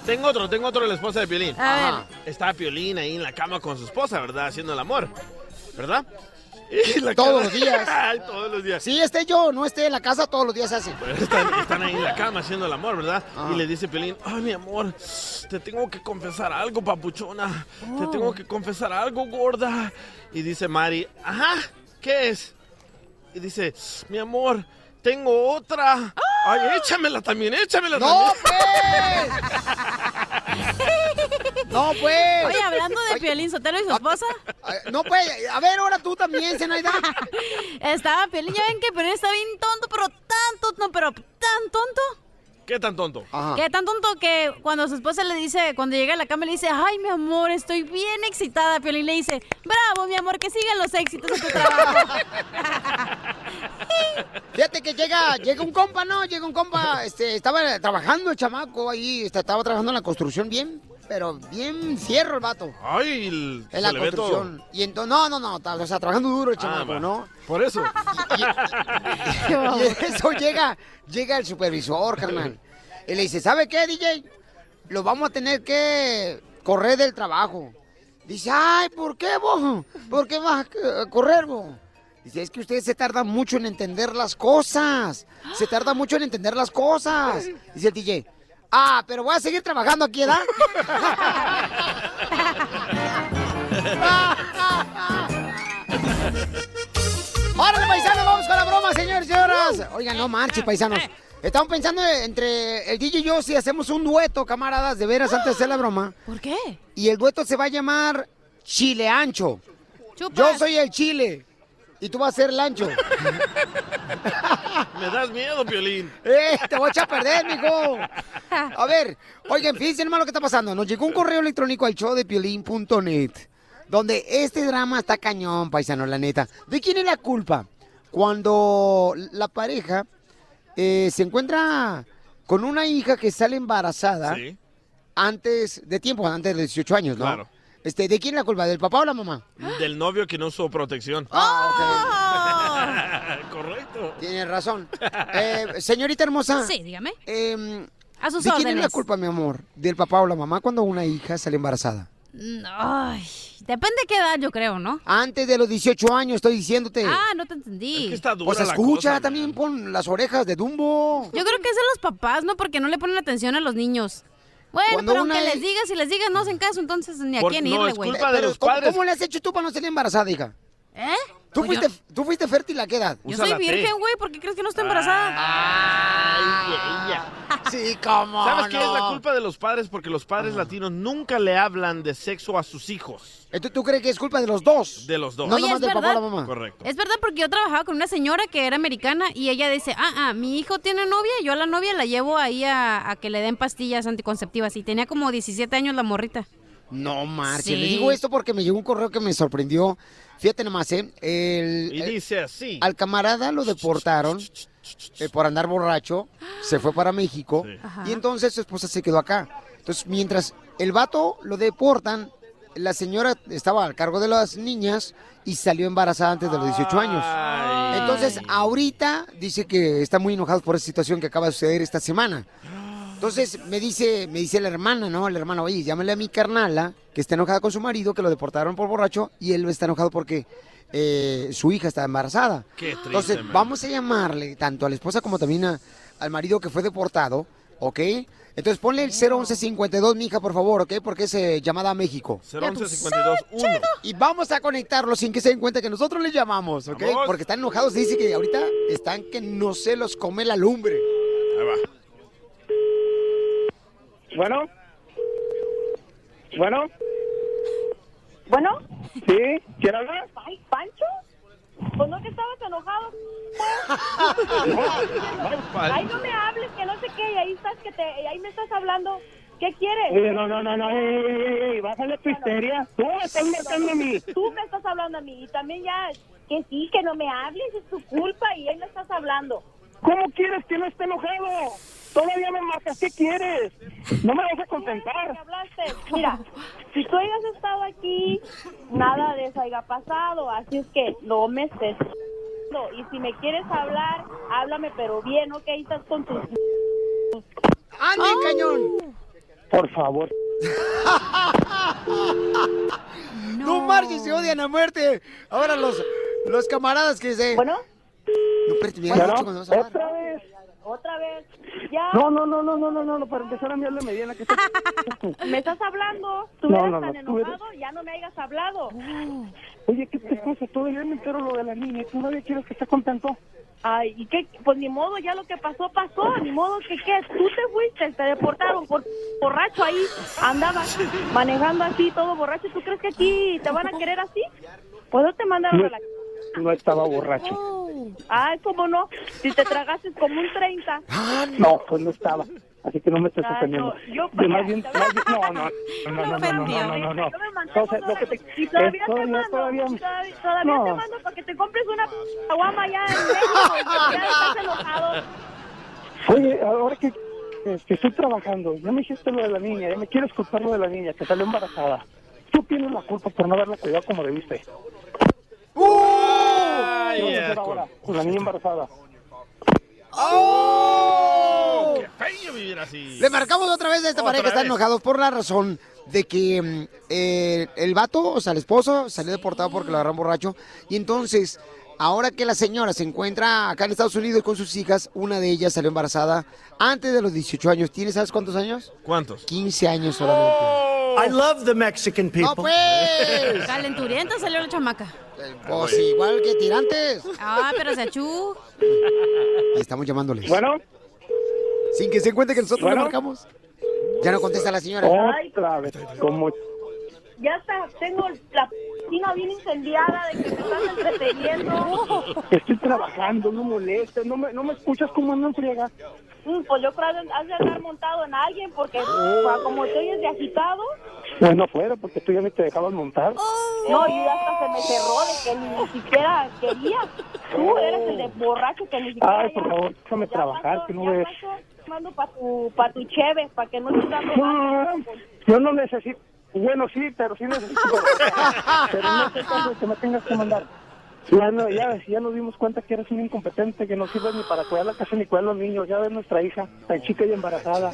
Tengo otro, tengo otro de la esposa de Piolín. A ver. Está Piolín ahí en la cama con su esposa, ¿verdad? Haciendo el amor. ¿Verdad? Todos cara- los días. Ay, todos los días. Sí, esté yo, no esté en la casa, todos los días se hace. Están, están ahí en la cama haciendo el amor, ¿verdad? Ah. Y le dice Piolín, ay, mi amor, te tengo que confesar algo, papuchona. Te Oh. tengo que confesar algo, gorda. Y dice Mari, ajá, ¿qué es? Y dice, mi amor, tengo otra. Ay, échamela también, échamela ¡No, también. ¡No, pues! Oye, hablando de Piolín Sotelo y su esposa. No, pues, a ver, ahora tú también, Zenaida. Estaba Piolín, ya ven que Piolín está bien tonto, pero tan tonto, pero tan tonto. ¿Qué tan tonto? Que tan tonto que cuando su esposa le dice, cuando llega a la cama le dice, ay mi amor, estoy bien excitada. Piolín le dice, bravo mi amor, que sigan los éxitos de tu trabajo. Fíjate que llega, llega un compa, ¿no? Llega un compa, este, estaba trabajando el chamaco ahí, este, estaba trabajando en la construcción bien, pero bien cierro el vato. Ay, el- En la todo. construcción. Y entonces, no, no, no, o sea, trabajando duro el Ah, chamaco. ¿no? Por eso. Y eso llega, llega el supervisor, carnal. Y le dice, ¿sabe qué, DJ? Lo vamos a tener que correr del trabajo. Dice, ay, ¿por qué vos? ¿Por qué vas a correr vos? Dice, es que usted se tarda mucho en entender las cosas. Se tarda mucho en entender las cosas. Dice el DJ, ah, pero voy a seguir trabajando aquí, ¿verdad? ¡Órale, paisanos! Vamos con la broma, señores y señoras. Oigan, no marche, paisanos. Estamos pensando entre el DJ y yo si hacemos un dueto, camaradas, de veras, antes de hacer la broma. ¿Por qué? Y el dueto se va a llamar Chile Ancho. Yo soy el chile y tú vas a ser el ancho. Me das miedo, Piolín. ¡Eh! Te voy a echar a perder, mijo. A ver, oigan, fíjense nomás lo que está pasando. Nos llegó un correo electrónico al show de piolín.net donde este drama está cañón, paisano, la neta. ¿De quién es la culpa? Cuando la pareja eh, se encuentra con una hija que sale embarazada Sí. antes de tiempo, antes de 18 años, ¿no? Claro. Este, ¿De quién es la culpa? ¿Del papá o la mamá? Del novio que no usó protección. Ah, Correcto. Tienes razón. Eh, señorita hermosa. Sí, dígame. eh, A sus ¿De quién es la culpa, mi amor? ¿Del papá o la mamá cuando una hija sale embarazada? Ay, depende de qué edad, yo creo, ¿no? Antes de los 18 años, estoy diciéndote. Ah, no te entendí. pues escucha, también pon las orejas de Dumbo. Yo creo que es de los papás, ¿no? Porque no le ponen atención a los niños. Bueno, Cuando pero aunque es- les digas, si les digas, no hacen caso, entonces ni a Por- quién no, irle, es güey. culpa de Pero, los ¿cómo- padres. ¿Cómo le has hecho tú para no salir embarazada, hija? ¿Eh? ¿Tú Pues fuiste, ¿Tú fuiste fértil a qué edad? Yo soy virgen, güey, ¿por qué crees que no estoy embarazada? Sí, cómo ¿Sabes qué es la culpa de los padres? Porque los padres latinos nunca le hablan de sexo a sus hijos. Entonces, ¿tú crees que es culpa de los dos? De los dos. No Oye, nomás es del papá o la verdad. mamá. Correcto. Es verdad porque yo trabajaba con una señora que era americana y ella dice, ah, ah, mi hijo tiene novia, yo a la novia la llevo ahí a, a que le den pastillas anticonceptivas y tenía como 17 años la morrita. No, Marcia, Sí. le digo esto porque me llegó un correo que me sorprendió. Fíjate nomás, ¿eh? El, Y dice así. Al camarada lo deportaron eh, por andar borracho, se fue para México y entonces su esposa se quedó acá. Entonces, mientras el vato lo deportan, la señora estaba al cargo de las niñas y salió embarazada antes de los 18 años. Entonces, ahorita dice que está muy enojado por esa situación que acaba de suceder esta semana. Entonces me dice, me dice la hermana, ¿no? La hermana, oye, llámale a mi carnala, que está enojada con su marido, que lo deportaron por borracho, y él está enojado porque eh, su hija está embarazada. Qué triste, Entonces, man. vamos a llamarle tanto a la esposa como también a- al marido que fue deportado, ¿ok? Entonces ponle el 01152, mija, por favor, ¿ok? Porque es eh, llamada a México. 011-52-1. Y vamos a conectarlos sin que se den cuenta que nosotros les llamamos, ¿ok? Vamos. Porque están enojados, dice que ahorita están que no se los come la lumbre. Ahí va. Bueno. Bueno. ¿Bueno? Sí, ¿quién habla? Ay, ¿Pancho? Pues no que estabas enojado. Ay, no me hables, que no sé qué, y ahí estás, que te, ahí me estás hablando. ¿Qué quieres? Oye, no, no, no, no, ey, ey, ey, bájale tu histeria. Tú me estás marcando a mí. Tú me estás hablando a mí, y también ya, que sí, que no me hables, es tu culpa, y ahí me estás hablando. ¿Cómo quieres que no esté enojado? Todavía me marcas, ¿qué quieres? No me vas a contentar. Mira, si tú hayas estado aquí, nada de eso haya pasado, así es que no me estés... Y si me quieres hablar, háblame, pero bien, ¿ok? Ahí estás con tus... ¡Ande, cañón! Por favor. No, marches, se odian a muerte. Ahora los, los camaradas que se... Bueno. No, espérate, mira, Bueno, mucho cuando vas a hablar. Otra vez. Ya. No, no, no, no, no, no, no, no, para empezar a enviarle mediana que ¿Me estás hablando? ¿Tú No, eres no, tan no, tú eres- enojado? Ya no me hayas hablado. Oye, ¿qué te pasa? Todavía me entero lo de la niña. ¿Tú todavía quieres que esté contento? Ay, ¿y qué? Pues ni modo, ya lo que pasó, pasó. Ni modo que qué. Tú te fuiste, te deportaron por borracho ahí. Andabas manejando así, todo borracho. ¿Tú crees que aquí te van a querer así? Pues no te mandaron a la... no estaba borracho. Ay, ¿cómo no? Si te tragaste como un 30. No, pues no estaba. Así que no me estés Ay, ofendiendo. no, yo- más bien, no, no, no, no, no, no, no, no, no, no. Yo me mantengo Entonces, lo que te, Y todavía te mando, todavía, te mando para que te compres una aguama ya en México. Ya estás enojado. Oye, ahora que, que- que estoy trabajando, ya me dijiste lo de la niña, ya me quieres culpar lo de la niña, que salió embarazada. Tú tienes la culpa por no haberla cuidado como debiste. ¿Qué vas a hacer ahora con la niña embarazada? ¡Oh! ¡Qué feo vivir así! Le marcamos otra vez a esta pareja que está enojados por la razón de que mm, eh, el vato, o sea, el esposo, salió deportado porque lo agarraron borracho. Y entonces, ahora que la señora se encuentra acá en Estados Unidos con sus hijas, una de ellas salió embarazada antes de los 18 años. ¿Tiene, sabes cuántos años? ¿Cuántos? 15 años solamente. I love the Mexican people. ¡No, pues! Calenturienta salió la chamaca. Pues igual que tirantes. Ah, pero se achú. Ahí estamos llamándoles. Bueno. Sin que se encuentre que nosotros Bueno. le marcamos. Ya no contesta la señora. Otra vez, como Ya está, tengo la bien incendiada de que me estás entreteniendo. estoy trabajando, no molestes, no me, no me escuchas como andan friega. Mm, Pues yo creo que has de andar montado en alguien porque pues, como te oyes de agitado. Pues no fuera, porque tú ya ni te dejabas montar. No, y hasta se me cerró de que ni siquiera quería. Tú eres el de borracho que ni siquiera... Ay, por favor, déjame trabajar, que no ves. mando para tu, pa tu cheve, para que no estés dando Ah, Yo no necesito. Bueno, sí, pero sí necesito. pero no sé cuándo que me tengas que mandar. Ya, no, ya, ya nos dimos cuenta que eres un incompetente, que no sirves ni para cuidar la casa ni cuidar a los niños. Ya ves nuestra hija, tan chica y embarazada.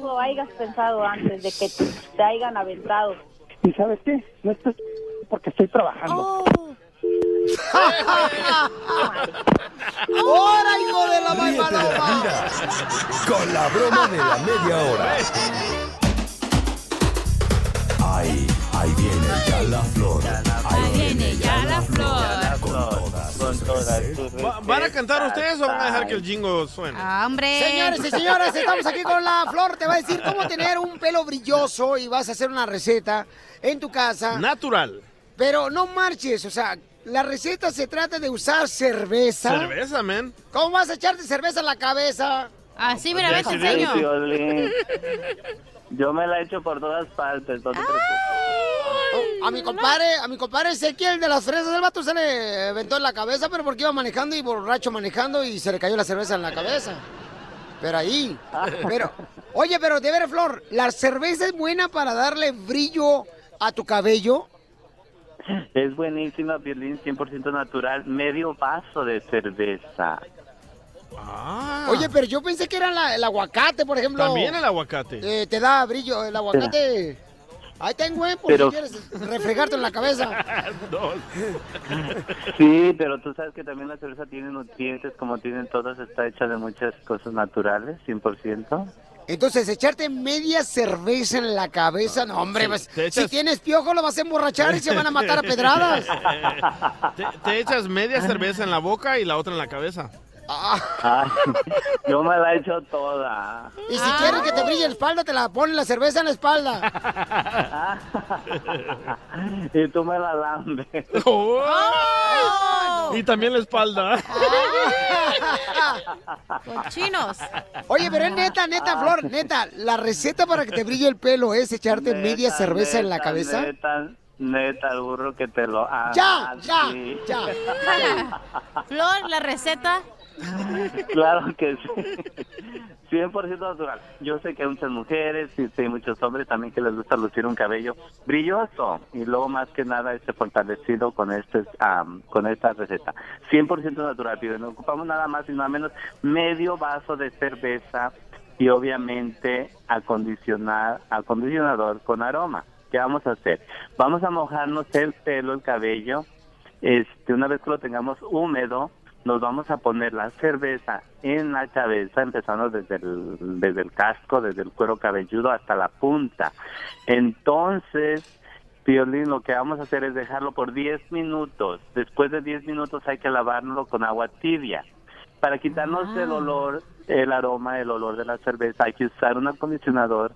Lo hayas pensado antes de que te, te hayan aventado. ¿Y sabes qué? No estoy porque estoy trabajando. ¡Hora, hijo de la Ríete de la vida con la broma de la media hora. La flor. Ahí viene ya la flor. Con todas sus ¿Va- ¿Van a cantar ustedes o van a dejar que el jingo suene? Ah, hombre. Señores y señoras, estamos aquí con la Flor. Te va a decir cómo tener un pelo brilloso y vas a hacer una receta en tu casa. Natural. Pero no marches, o sea, la receta se trata de usar cerveza. Cerveza, man. ¿Cómo vas a echarte cerveza en la cabeza? Así, mira, ve, te enseño. Piolín. Yo me la he hecho por todas partes, no te preocupes. Oh, a mi compadre, a mi compadre Ezequiel de las fresas del vato se le aventó en la cabeza, pero porque iba manejando y borracho manejando y se le cayó la cerveza en la cabeza. Pero ahí, pero, oye, pero de ver, Flor, ¿la cerveza es buena para darle brillo a tu cabello? Es buenísima, Piolín, 100% natural. Medio vaso de cerveza. Oye, pero yo pensé que era la- el aguacate, por ejemplo. También el aguacate. Eh, te da brillo, el aguacate. Ahí tengo, eh, por Pero- si quieres refregarte en la cabeza. Sí, pero tú sabes que también la cerveza tiene nutrientes, como tienen todas, está hecha de muchas cosas naturales, 100%. Entonces, echarte media cerveza en la cabeza, no, hombre, Sí, pues, echas- si tienes piojo lo vas a emborrachar y se van a matar a pedradas. te, te echas media cerveza en la boca y la otra en la cabeza. Ay, yo me la he hecho toda. Y si quieres que te brille la espalda, te la ponen la cerveza en la espalda. Y tú me la lambes. Y también la espalda. Chinos. Oye, pero es neta, neta, Flor, neta, la receta para que te brille el pelo es echarte media Neta, cerveza en la cabeza. Neta, neta, el burro que te lo haga. Ya, ya, ya. Flor, la receta. Claro que sí. 100% natural. Yo sé que hay muchas mujeres y hay muchos hombres también que les gusta lucir un cabello brilloso y luego más que nada este fortalecido con este am, con esta receta. 100% natural, pero no ocupamos nada más y nada menos medio vaso de cerveza y obviamente acondicionar acondicionador con aroma. ¿Qué vamos a hacer? Vamos a mojarnos el pelo, el cabello, este, una vez que lo tengamos húmedo, nos vamos a poner la cerveza en la cabeza, empezando desde el, desde el casco, desde el cuero cabelludo hasta la punta. Entonces, Piolín, lo que vamos a hacer es dejarlo por 10 minutos. Después de 10 minutos hay que lavarlo con agua tibia. Para quitarnos el olor, el aroma, el olor de la cerveza, hay que usar un acondicionador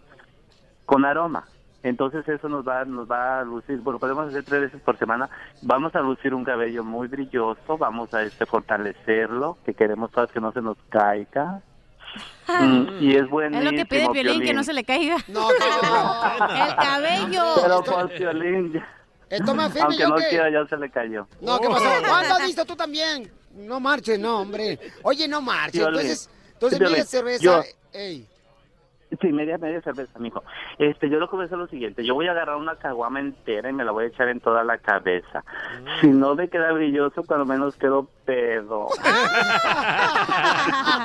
con aroma. Entonces eso nos va, nos va a lucir, bueno, podemos hacer tres veces por semana, vamos a lucir un cabello muy brilloso, vamos a este fortalecerlo, que queremos todas que no se nos caiga. Mm, y es buenísimo. Es lo que pide Piolín, que Piolín. no se le caiga. No, El cabello. Pero por Piolín, ya- Esto me afirme aunque yo no que... quiera, ya se le cayó. No, ¿qué pasó? ¿Cuándo has visto tú también? No marches, no, hombre. Oye, no marches. Piolín. Entonces, entonces Piolín, media cerveza. yo- Ey. Sí, media, media cerveza, mijo. Este, yo lo que voy a hacer es lo siguiente. Yo voy a agarrar una caguama entera y me la voy a echar en toda la cabeza. Si no me queda brilloso, cuando menos quedo pedo.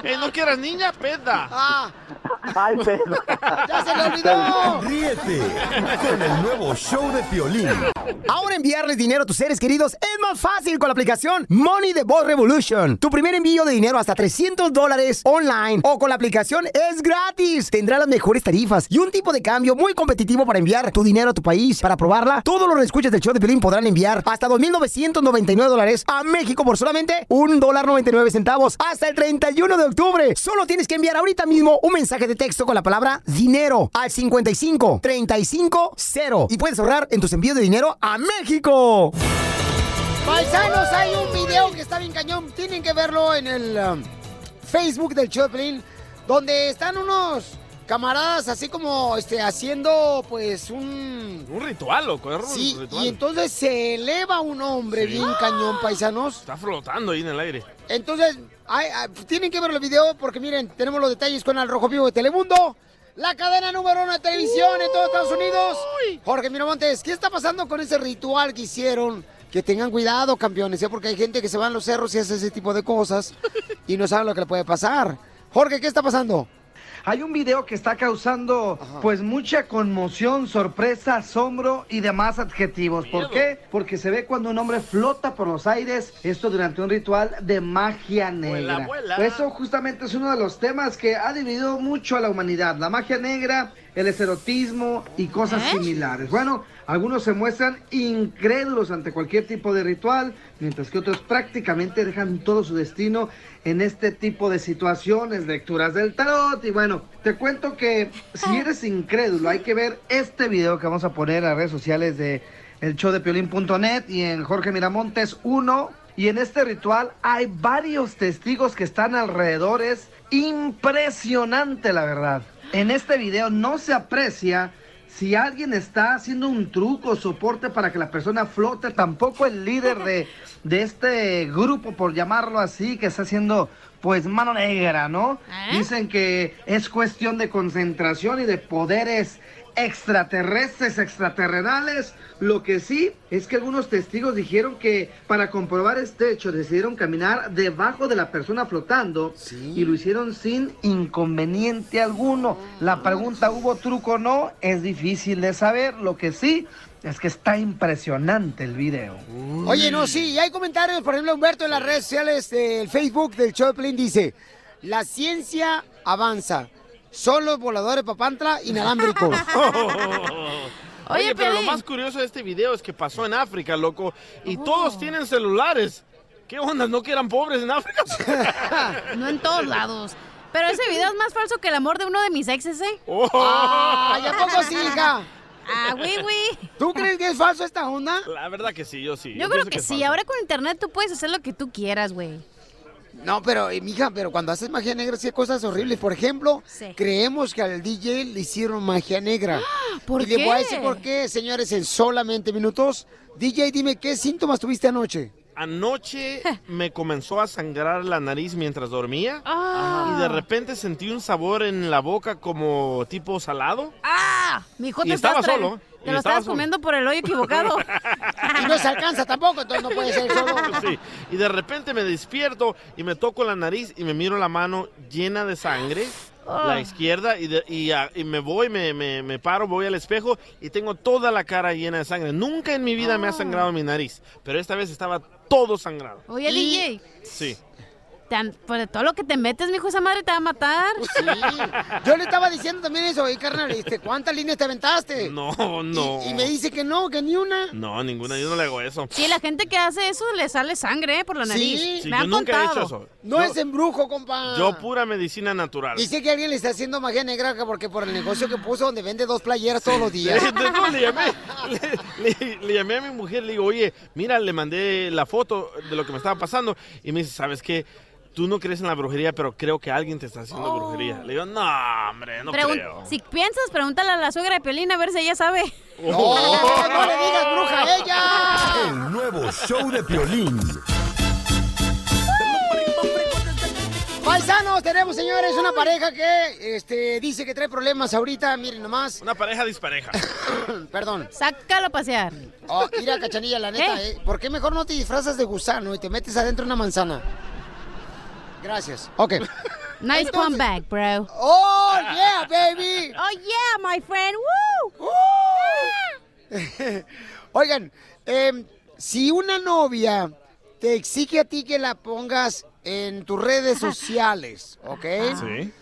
Eh, no quieras niña, peda. Ay, pedo. ¡Ya se le olvidó! Ríete con el nuevo show de Piolín. Ahora enviarles dinero a tus seres queridos es más fácil con la aplicación Money the Boss Revolution. Tu primer envío de dinero hasta 300 dólares online o con la aplicación es gratis. Tendrá las mejores tarifas y un tipo de cambio muy competitivo para enviar tu dinero a tu país. Para probarla, todos los escuchas del show de Piolín podrán enviar hasta 2.999 dólares a México por solamente un dólar 99 centavos hasta el 31 de octubre. Solo tienes que enviar ahorita mismo un mensaje de texto con la palabra dinero al 55 35 0 y puedes ahorrar en tus envíos de dinero a México. Paisanos, hay un video que está bien cañón. Tienen que verlo en el um, Facebook del show de Pelín, donde están unos camaradas así como este haciendo pues un Un ritual, loco. Es un sí ritual. y entonces se eleva un hombre Sí. bien cañón paisanos Está flotando ahí en el aire. entonces tienen que ver el video porque miren tenemos los detalles con el rojo vivo de Telemundo la cadena número uno de televisión en todos Estados Unidos Jorge Miramontes ¿qué está pasando con ese ritual que hicieron? Que tengan cuidado, campeones, ¿eh? porque hay gente que se va a los cerros y hace ese tipo de cosas y no saben lo que le puede pasar. Jorge, ¿qué está pasando? Hay un video que está causando pues mucha conmoción, sorpresa, asombro y demás adjetivos. ¿Por qué? Porque se ve cuando un hombre flota por los aires, esto durante un ritual de magia negra. vuela. Eso justamente es uno de los temas que ha dividido mucho a la humanidad, la magia negra, el erotismo y cosas similares. Bueno, algunos se muestran incrédulos ante cualquier tipo de ritual, mientras que otros prácticamente dejan todo su destino en este tipo de situaciones, lecturas del tarot. Y bueno, te cuento que si eres incrédulo, hay que ver este video que vamos a poner a redes sociales de el show de piolín.net y en Jorge Miramontes 1. Y en este ritual hay varios testigos que están alrededor. Es impresionante, la verdad. En este video no se aprecia si alguien está haciendo un truco o soporte para que la persona flote, tampoco el líder de, de este grupo, por llamarlo así, que está haciendo pues mano negra, ¿no? Dicen que es cuestión de concentración y de poderes extraterrestres, extraterrenales. Lo que sí es que algunos testigos dijeron que para comprobar este hecho decidieron caminar debajo de la persona flotando y lo hicieron sin inconveniente alguno. La pregunta, ¿hubo truco o no? Es difícil de saber. Lo que sí es que está impresionante el video. Oye, no, sí, y hay comentarios, por ejemplo, Humberto en las redes sociales del Facebook del show de Pelín dice, la ciencia avanza, son los voladores papantla inalámbricos. Oye, pero lo más curioso de este video es que pasó en África, loco, y todos tienen celulares. ¿Qué onda? ¿No que eran pobres en África? No en todos lados. Pero ese video es más falso que el amor de uno de mis exes, ¿eh? Ay, ¿a poco sí, hija? Ah, güey, güey. ¿Tú crees que es falso esta onda? La verdad que sí, yo sí. Yo creo que sí. falso. Ahora con internet tú puedes hacer lo que tú quieras, güey. No, pero, eh, mija, pero cuando haces magia negra, sí hay cosas horribles. Por ejemplo, Sí. creemos que al DJ le hicieron magia negra. ¿por y le voy a qué? decir por qué, señores, en solamente minutos. DJ, dime, ¿qué síntomas tuviste anoche? Anoche me comenzó a sangrar la nariz mientras dormía Ah. y de repente sentí un sabor en la boca como tipo salado. ¡Ah! Mi hijo Y te estaba estás tra- solo, y Te lo estaba estabas comiendo por el hoyo equivocado. Y no se alcanza tampoco, entonces no puede ser solo. Sí, y de repente me despierto y me toco la nariz y me miro la mano llena de sangre, Ah. la izquierda, y, de- y, ah, y me voy, me, me- me paro, voy al espejo y tengo toda la cara llena de sangre. Nunca en mi vida me ha sangrado mi nariz, pero esta vez estaba todo sangrado. Oye, DJ, Sí. Te pues de todo lo que te metes, mijo, esa madre te va a matar. Sí. Yo le estaba diciendo también eso, y carnal, este, ¿cuántas líneas te aventaste? No, no. Y me dice que no, que ni una. No, ninguna, yo no le hago eso. Sí, la gente que hace eso le sale sangre eh, por la nariz. Sí. Sí, Me yo han nunca he contado. hecho eso. No Yo- es embrujo, compa. Yo pura medicina natural. Dice que alguien le está haciendo magia negra porque por el negocio que puso donde vende dos playeras todos los días. No, le, llamé, le, le- le llamé a mi mujer, le digo, oye, mira, le mandé la foto de lo que me estaba pasando. Y me dice, ¿sabes qué? Tú no crees en la brujería, pero creo que alguien te está haciendo brujería. Le digo, no, hombre, no Pregun- creo. Si piensas, pregúntale a la suegra de Piolín a ver si ella sabe. No, no le digas bruja a ella. El nuevo show de Piolín. Paisanos, tenemos, señores, una pareja que este, dice que trae problemas ahorita. Miren nomás. Una pareja dispareja. Perdón. Sácalo a pasear. Oh, mira, cachanilla, la neta, ¿Qué? ¿eh? ¿Por qué mejor no te disfrazas de gusano y te metes adentro de una manzana? Gracias. Ok. Nice Entonces- comeback, bro. ¡Oh, yeah, baby! Oh, yeah, my friend. Woo! Oigan, em, si una novia te exige a ti que la pongas en tus redes sociales, ¿ok? Sí.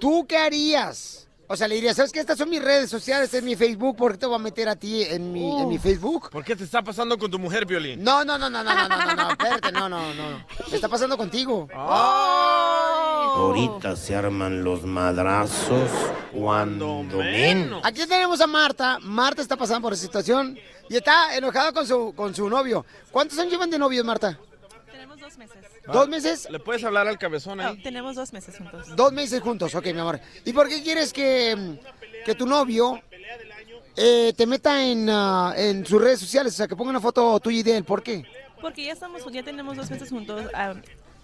¿Tú qué harías? O sea, le diría, ¿sabes qué? Estas son mis redes sociales, es mi Facebook, ¿por qué te voy a meter a ti en mi, en mi uh. Facebook? ¿Por qué te está pasando con tu mujer, Violín? No, no, no, no, no, no, no, no, espérate, no, no, no. Me está pasando contigo. Oh. Ahorita se arman los madrazos cuando menos. Aquí tenemos a Marta. Marta está pasando por esa situación y está enojada con su, con su novio. ¿Cuántos años llevan de novios, Marta? Tenemos dos meses. ¿Dos meses? ¿Le puedes hablar al cabezón ahí? No, tenemos dos meses juntos. Dos meses juntos, ok, mi amor. ¿Y por qué quieres que, que tu novio eh, te meta en, ah, en sus redes sociales? O sea, que ponga una foto tuya y de él. ¿Por qué? Porque ya estamos, ya tenemos dos meses juntos. ah,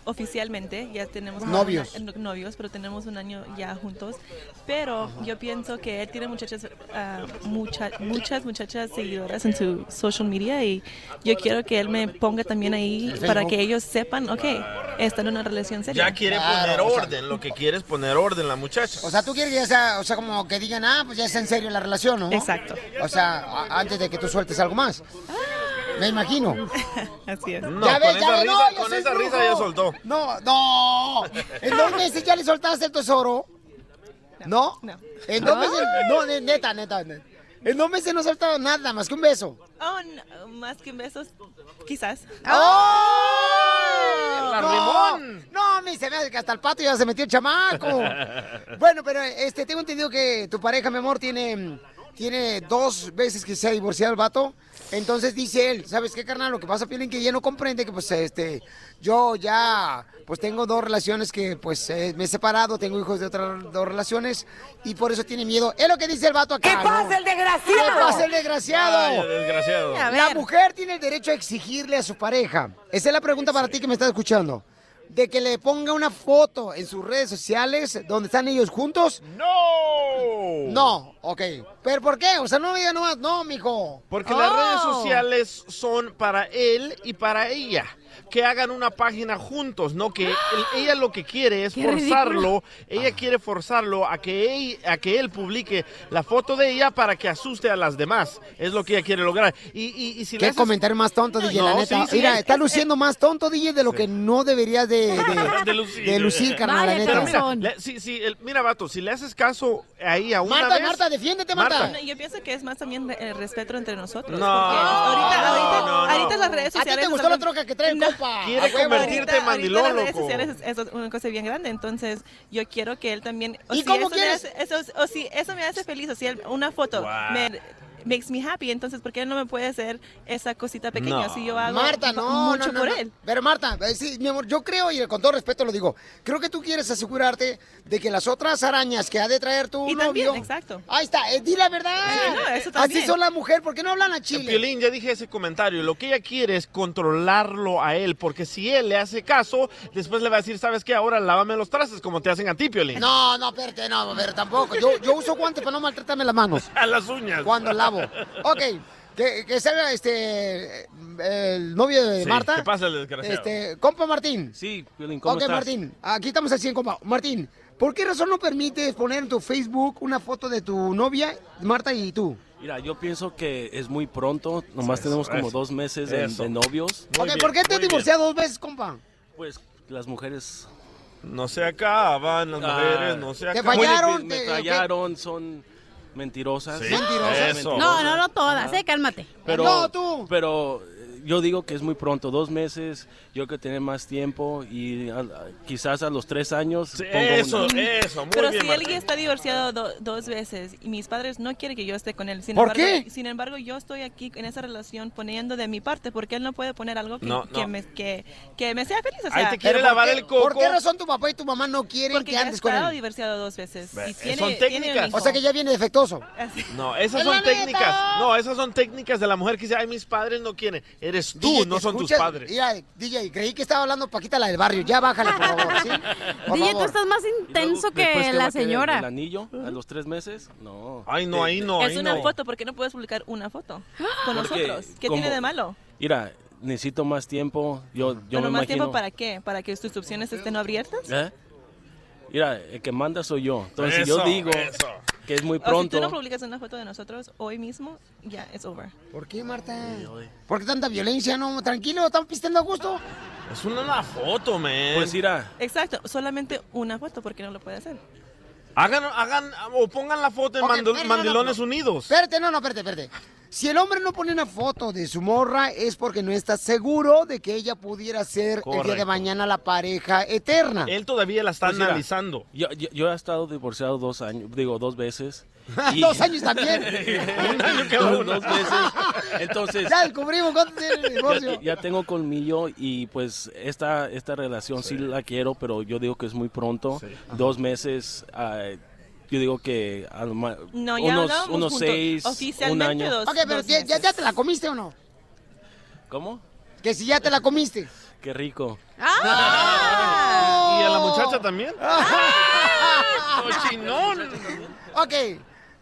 oficialmente ya tenemos Novios. un- novios pero tenemos un año ya juntos pero yo pienso que él tiene muchachas ah, mucha- muchas muchachas seguidoras en su social media y yo quiero que él me ponga también ahí para que ellos sepan ok está en una relación seria Ya quiere Claro, poner o sea- orden. Lo que quiere es poner orden la muchacha. O sea, tú quieres que ya sea, o sea, como que digan, ah, pues ya es en serio la relación, ¿no? Exacto. O sea, antes de que tú sueltes algo más. Me imagino. Así es. No, ya con ves, ya esa ves, risa- no, yo con soy esa brujo. risa ya soltó. No, no. En dos meses ya le soltaste el tesoro. ¿No? No. En dos meses, no, ne- neta, neta, neta. En dos meses no he soltado nada más que un beso. Oh, no, más que besos quizás ¡Oh! La no, rimón. no, mí se me hace que hasta el pato ya se metió el chamaco. Bueno, pero este, tengo entendido que tu pareja, mi amor, tiene, tiene dos veces que se ha divorciado el vato. Entonces dice él, ¿sabes qué, carnal? Lo que pasa, Piolín, que ella no comprende que, pues, este, yo ya, pues, tengo dos relaciones que, pues, eh, me he separado, tengo hijos de otras dos relaciones y por eso tiene miedo. Es lo que dice el vato acá. ¿Qué ¿no? pasa, el desgraciado? ¿Qué pasa, el desgraciado? Ay, desgraciado. La mujer tiene el derecho a exigirle a su pareja. Esa es la pregunta para ti que me estás escuchando. De que le ponga una foto en sus redes sociales donde están ellos juntos. ¡No! No, ok. ¿Pero por qué? O sea, no me diga nomás, no, mijo. Porque las redes sociales son para él y para ella. Que hagan una página juntos, ¿no? Que él- ella lo que quiere es Qué forzarlo, ella quiere forzarlo a que, él, a que él publique la foto de ella para que asuste a las demás. Es lo que ella quiere lograr. Y, y, y si le Qué haces- comentario más tonto, DJ, la No, neta. sí, sí. Mira, está luciendo más tonto, DJ, de lo que no deberías de, de, de lucir, de lucir, carnal, la Pero neta. mira, le- si- si el- mira, vato, si le haces caso ahí a una Marta, vez... Marta, defiéndete, Marta. No, yo pienso que es más también el respeto entre nosotros. No, porque ahorita, no, ahorita, no, no. ahorita las redes ¿A ti sociales. te gustó la troca que trae el Compa? Quiere huevo. convertirte en mandilón, ahorita las redes loco. sociales es, una cosa bien grande, entonces yo quiero que él también. O ¿Y si cómo eso me quieres? hace- eso, o si eso me hace feliz, o si él- una foto Wow. me makes me happy, entonces ¿por qué él no me puede hacer esa cosita pequeña No. si yo hago Marta, no, mucho no, no, por no. él? Pero Marta, eh, sí, mi amor, yo creo, y con todo respeto lo digo, creo que tú quieres asegurarte de que las otras arañas que ha de traer tu Y novio... también, exacto. Ahí está, eh, di la verdad. Sí, no, eso Así también. son las mujeres, ¿por qué no hablan a Chile? Piolín, ya dije ese comentario. Lo que ella quiere es controlarlo a él, porque si él le hace caso, después le va a decir, ¿sabes qué? Ahora lávame los trastes como te hacen a ti, Piolín. No, no, espérate, no, pero tampoco. Yo, yo uso guantes para no maltratarme las manos. A las uñas. Cuando lavo. Ok, que, que salga este, el novio de Sí, Marta. ¿Qué pasa, el desgraciado? Este, compa Martín. Sí, Piolín, ¿cómo ok, estás? Martín, aquí estamos al 100, compa. Martín, ¿por qué razón no permites poner en tu Facebook una foto de tu novia, Marta y tú? Mira, yo pienso que es muy pronto, nomás Eso, tenemos como eso, dos meses de, eso. de novios. ok, ¿por qué te has divorciado dos veces, compa? Pues las mujeres... No se acaban las mujeres, no se Te acaban. fallaron, Me, me te- fallaron, son mentirosas. Sí, Mentirosas. eso. No, no, no todas, eh, cálmate. Pero, No, tú. Pero yo digo que es muy pronto, dos meses, yo que tener más tiempo y a- a- quizás a los tres años. pongo eso, una- eso, muy Pero bien, si él Martín. ya está divorciado do- dos veces y mis padres no quieren que yo esté con él, sin ¿Por embargo, qué? Sin embargo, yo estoy aquí en esa relación poniendo de mi parte porque él no puede poner algo que, No, que me, que, que me sea feliz. O Ahí sea, te quiere lavar ¿por qué- el coco. ¿Por qué razón tu papá y tu mamá no quieren Porque que ya andes ha con estado él? divorciado dos veces. Ve, y tiene, son técnicas. O sea que ya viene defectuoso. No, esas ¡Es son técnicas. No, esas son técnicas de la mujer que dice, ay, mis padres no quieren. Eres tú, DJ, no son tus escuchas- padres. Mira, DJ, creí que estaba hablando Paquita la del barrio. Ya bájale, por favor, ¿sí? Por DJ, tú favor. estás más intenso que ¿qué va la señora. ¿El anillo a los tres meses? No. Ay, no, ahí no, es una foto, ¿por qué no puedes publicar una foto con Porque nosotros? ¿Qué como- tiene de malo? Mira, necesito más tiempo. Yo, yo Bueno, me más imagino. tiempo para qué? ¿Para que tus opciones estén abiertas? ¿Eh? Mira, el que manda soy yo. Entonces, si Eso, yo digo eso. que es muy O si pronto. tú no publicas una foto de nosotros hoy mismo, ya, es over. ¿Por qué, Marta? ¿Por qué tanta violencia? No, tranquilo, estamos pisteando a gusto. Es una, una foto, man. Pues mira. Exacto, solamente una foto, porque no lo puede hacer. Hagan, hagan, o pongan la foto en Ok, Mando- espérate, no, no, Mandilones no. Unidos. Espérate, no, no, espérate, espérate. Si el hombre no pone una foto de su morra es porque no está seguro de que ella pudiera ser el día de mañana la pareja eterna. Él todavía la está Pues mira, analizando. Yo, yo, yo he estado divorciado dos años, digo, dos veces. Dos años también. Un año uno. Dos veces. Entonces... Ya descubrimos cuánto tiene el divorcio. Ya, ya tengo colmillo y pues esta, esta relación sí. la quiero, pero yo digo que es muy pronto. Dos meses, ah, yo digo que a lo No, ya unos, seis, un Oficialmente año. dos. Ok, pero ya, ya- ya te la comiste o no? ¿Cómo? Que si ya te la comiste. Qué rico. ¡Ah! ¿Y a la muchacha también? ¡Cochinón! Ok.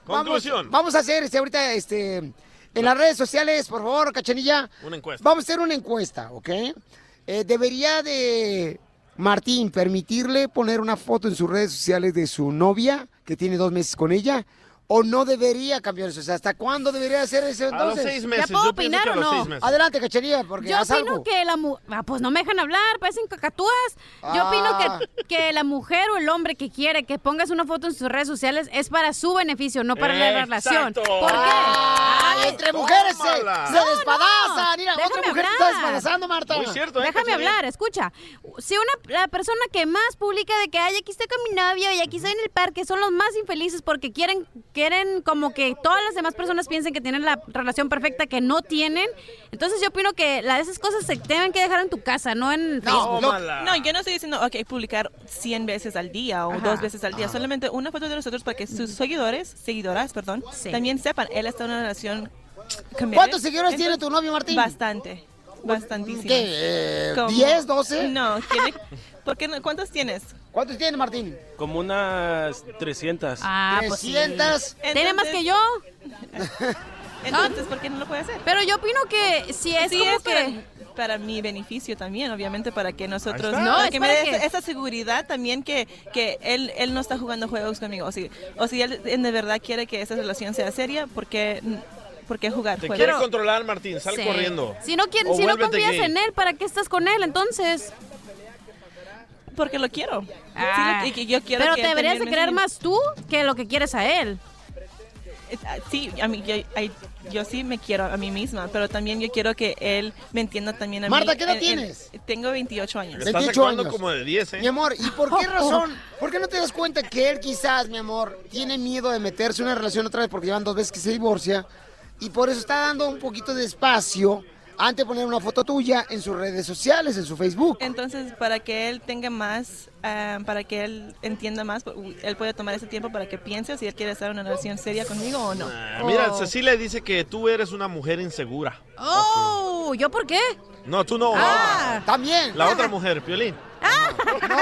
Conclusión. Vamos, vamos a hacer este, ahorita este, en las redes sociales, por favor, Cachanilla. Una encuesta. Vamos a hacer una encuesta, ¿ok? Eh, debería de Martín permitirle poner una foto en sus redes sociales de su novia que tiene dos meses con ella. ¿O no debería cambiar eso? O sea, ¿hasta cuándo debería hacer eso A los entonces? seis meses, ¿Ya puedo yo opinar que o no? Adelante, Cachanilla, porque Yo haz opino algo. que la mujer... pues no me dejan hablar, parecen cacatúas. Yo Ah. opino que, que la mujer o el hombre que quiere que pongas una foto en sus redes sociales es para su beneficio, no para la relación. ¿Por qué? Ay, entre mujeres se, se No, no. despadazan. Mira, otra Déjame mujer te hablar. está despadazando, Marta. Déjame hablar, escucha. Si una la persona que más publica de que ay, aquí estoy con mi novio y aquí estoy en el parque son los más infelices porque quieren quieren como que todas las demás personas piensen que tienen la relación perfecta que no tienen. Entonces yo opino que la, esas cosas se deben que dejar en tu casa, no en Facebook. No, yo no estoy diciendo, ok, publicar 100 veces al día o Ajá. dos veces al día. Ajá. Solamente una foto de nosotros para que sus seguidores, seguidoras, perdón, también sepan, él está en una relación committed. ¿Cuántos seguidores tiene tu novio, Martín? Bastante. Bastantísimo. ¿Qué, eh, 10, 12? No, tiene... ¿por qué no? ¿cuántos tienes? ¿Cuántos tienes, Martín? Como unas 300. Ah, pues sí. Tiene más que yo. Entonces, ¿por qué no lo puede hacer? Pero yo opino que si es Sí, como es para- que Para, mi beneficio también, obviamente, para que nosotros... Ahí está. No, para es que me para dé que- esa, esa seguridad también que, que él, él no está jugando juegos conmigo. O si, o si él de verdad quiere que esa relación sea seria, ¿por qué, por qué jugar Te juegos? quiere controlar, Martín. Sal Sí. corriendo. Si no, quien- O si no vuélvete confías gay. en él, ¿para qué estás con él entonces? Porque lo quiero. Ah, Sí, y que yo quiero pero que te deberías de creer más tú que lo que quieres a él. Eh, ah, Sí, a mí, yo, sí me quiero a mí misma, pero también yo quiero que él me entienda también a mí. Marta, ¿qué edad En- en- tienes? tengo 28 años. Estás 28 actuando años. como de 10, ¿eh? Mi amor, ¿y por qué razón? ¿Por qué no te das cuenta que él quizás, mi amor, tiene miedo de meterse en una relación otra vez porque llevan dos veces que se divorcia y por eso está dando un poquito de espacio antes de poner una foto tuya en sus redes sociales, en su Facebook? Entonces, para que él tenga más, ah, para que él entienda más, él puede tomar ese tiempo para que piense si él quiere estar en una relación seria conmigo o no. Ah, Mira, Oh. Cecilia dice que tú eres una mujer insegura. Oh, ¿yo por qué? No, tú no. Ah. También. La otra mujer, Piolín. No,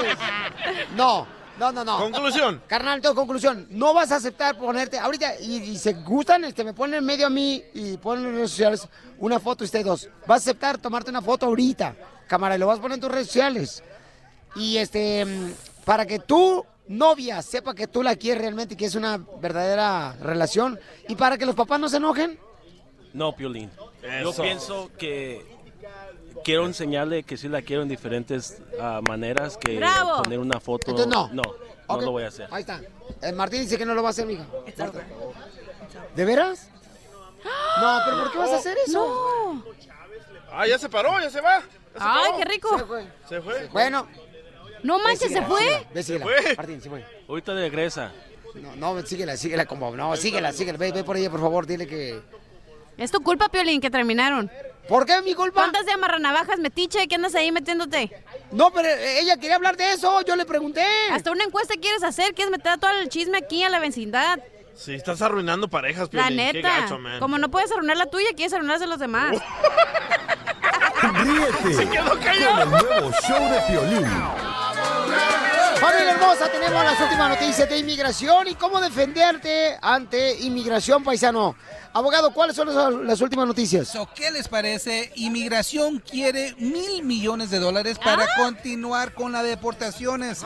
pues. No, no, no, no. Conclusión. Carnal, tengo conclusión. No vas a aceptar ponerte ahorita y, y se gustan, este, me ponen en medio a mí y ponen en redes sociales una foto ustedes dos. Vas a aceptar tomarte una foto ahorita, cámara, y lo vas a poner en tus redes sociales. Y este, para que tu novia sepa que tú la quieres realmente y que es una verdadera relación y para que los papás no se enojen. No, Piolín. Eso. Yo pienso que quiero enseñarle que sí la quiero en diferentes ah, maneras que ¡Bravo! poner una foto. Entonces, no. No, no lo voy a hacer. Ahí está. Eh, Martín dice que no lo va a hacer, mija. ¿De veras? No, pero ¿por qué vas a hacer eso? Ah, ya se paró, ya se va. Ya se Ay, paró. qué rico. Se fue. Se fue. Bueno. No manches. Se fue. Martín, se fue. Ahorita regresa. No, no, síguela, síguela como. No, síguela, síguela. Ve, ve por ella, por favor, dile que. Es tu culpa, Piolín, que terminaron. ¿Por qué mi culpa? ¿Cuántas de amarranavajas, metiche? ¿Qué andas ahí metiéndote? No, pero ella quería hablar de eso, yo le pregunté. Hasta una encuesta quieres hacer, quieres meter todo el chisme aquí a la vecindad. Sí, estás arruinando parejas, La Piolín. Qué neta. gacho, man. Como no puedes arruinar la tuya, quieres arruinarse los demás. Ríete Se quedó con callado. el nuevo show de Piolín. Familia hermosa, tenemos las últimas noticias de inmigración y cómo defenderte ante inmigración, paisano. Abogado, ¿cuáles son las, las últimas noticias? So, ¿Qué les parece? Inmigración quiere mil millones de dólares para continuar con las deportaciones.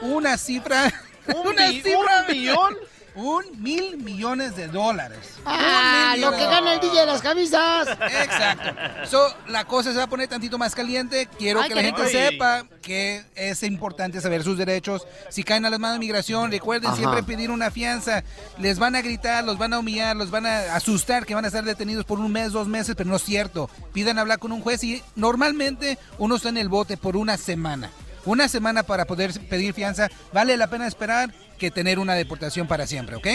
Una cifra. ¿Un una cifra. un billón? Un mil millones de dólares. Ah, lo que gana el DJ de las camisas. Exacto. So, la cosa se va a poner tantito más caliente. Quiero Ay, que la gente sepa que es importante saber sus derechos. Si caen a las manos de migración, recuerden Ajá. siempre pedir una fianza. Les van a gritar, los van a humillar, los van a asustar que van a estar detenidos por un mes, dos meses, pero no es cierto. Pidan hablar con un juez y normalmente uno está en el bote por una semana. Una semana para poder pedir fianza. Vale la pena esperar que tener una deportación para siempre, ¿ok?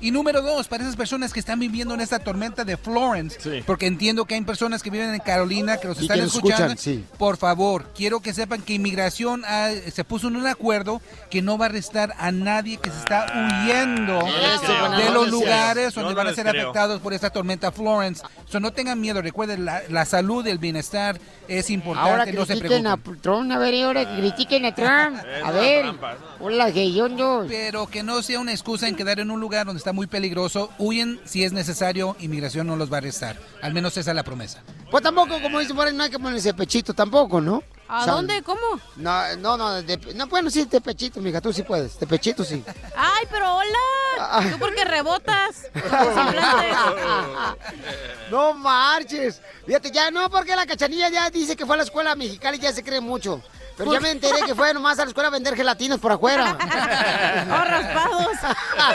Y número dos, para esas personas que están viviendo en esta tormenta de Florence, porque entiendo que hay personas que viven en Carolina que los Y están que escuchando. escuchan, sí. Por favor, quiero que sepan que inmigración ah, se puso en un acuerdo que no va a arrestar a nadie que se está huyendo Eso, buenas de los lugares donde no van a ser creo. afectados por esta tormenta Florence. So, no tengan miedo, recuerden, la, la salud y el bienestar es importante, Ahora no se preocupen. a Trump, a ver, ahora critiquen a Trump. A ver, hola, geyondos. Pero que no sea una excusa en quedar en un lugar donde está muy peligroso. Huyen si es necesario, inmigración no los va a arrestar. Al menos esa es la promesa. Pues tampoco, como dicen por ahí, no hay que ponerse pechito tampoco, ¿no? ¿A O sea, dónde? ¿Cómo? No, no, no, de- no, bueno, sí, de pechito, mija, tú sí puedes, de pechito sí. Ay, pero Ah. hola. Tú porque rebotas. No marches. Fíjate, ya no, porque la cachanilla ya dice que fue a la escuela mexicana y ya se cree mucho. Pero ya me enteré que fue nomás a la escuela a vender gelatinas por afuera. Oh, raspados.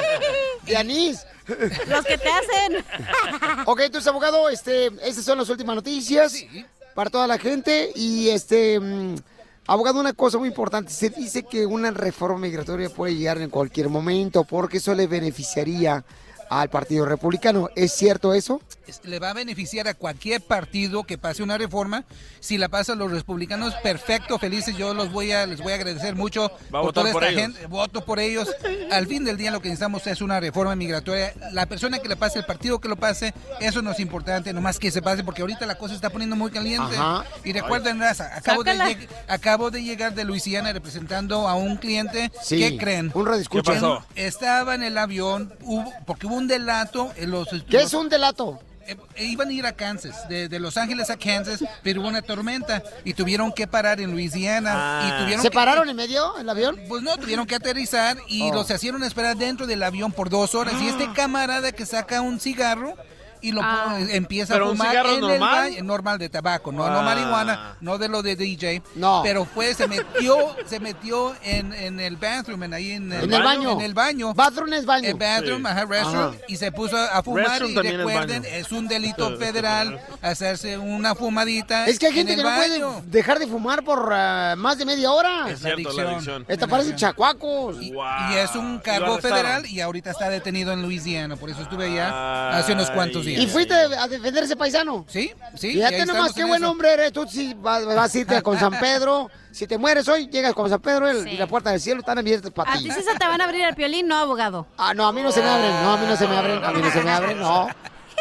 De anís. Los que te hacen. Ok, entonces, abogado, este, estas son las últimas noticias para toda la gente. Y, este, mm, abogado, una cosa muy importante. Se dice que una reforma migratoria puede llegar en cualquier momento porque eso le beneficiaría al Partido Republicano. ¿Es cierto eso? Le va a beneficiar a cualquier partido que pase una reforma. Si la pasan los republicanos, perfecto, felices. Yo los voy a, les voy a agradecer mucho Va a votar toda por esta ellos. gente. Voto por ellos. Al fin del día lo que necesitamos es una reforma migratoria. La persona que le pase, el partido que lo pase, eso no es importante, nomás que se pase, porque ahorita la cosa se está poniendo muy caliente. Ajá. Y recuerden, raza, acabo de, Sácala. acabo de llegar de Luisiana representando a un cliente. Sí, ¿Qué creen? un ¿Qué pasó? Estaba en el avión, hubo- porque hubo un delato. En los, ¿Qué es un delato? Eh, iban a ir a Kansas, de, de Los Ángeles a Kansas, pero hubo una tormenta y tuvieron que parar en Luisiana. y tuvieron Ah. ¿Se que- pararon en medio el avión? Pues no, tuvieron que aterrizar y Oh. los hicieron esperar dentro del avión por dos horas. Y este camarada que saca un cigarro y lo Ah. empieza ¿Pero a un fumar cigarro en el normal? baño- normal de tabaco, no, no Ah. marihuana, no de lo de DJ. No. Pero fue, se metió, se metió en, en el bathroom, en ahí en, En el baño. En el baño. Bathroom es baño. El bathroom, Sí. ajá, restroom, Ajá. y se puso a fumar Restroom y es recuerden, es un delito federal hacerse una fumadita Es que hay en gente el que no baño. puede dejar de fumar por ah, más de media hora. Es la cierto, la adicción. Esta parece chacuacos. Y es un cargo federal y ahorita está detenido en Luisiana, por eso estuve allá hace unos cuantos días. ¿Y fuiste a defender a ese paisano? Sí, sí. y Fíjate nomás qué en buen eso. hombre eres. Tú sí vas, vas a irte con San Pedro. Si te mueres hoy, llegas con San Pedro el- y la puerta del cielo están abiertas para A ti. ti sí se te van a abrir el piolín, no, abogado. Ah, no, a mí no se me abren. No, a mí no se me abren. A mí no se me abren. No.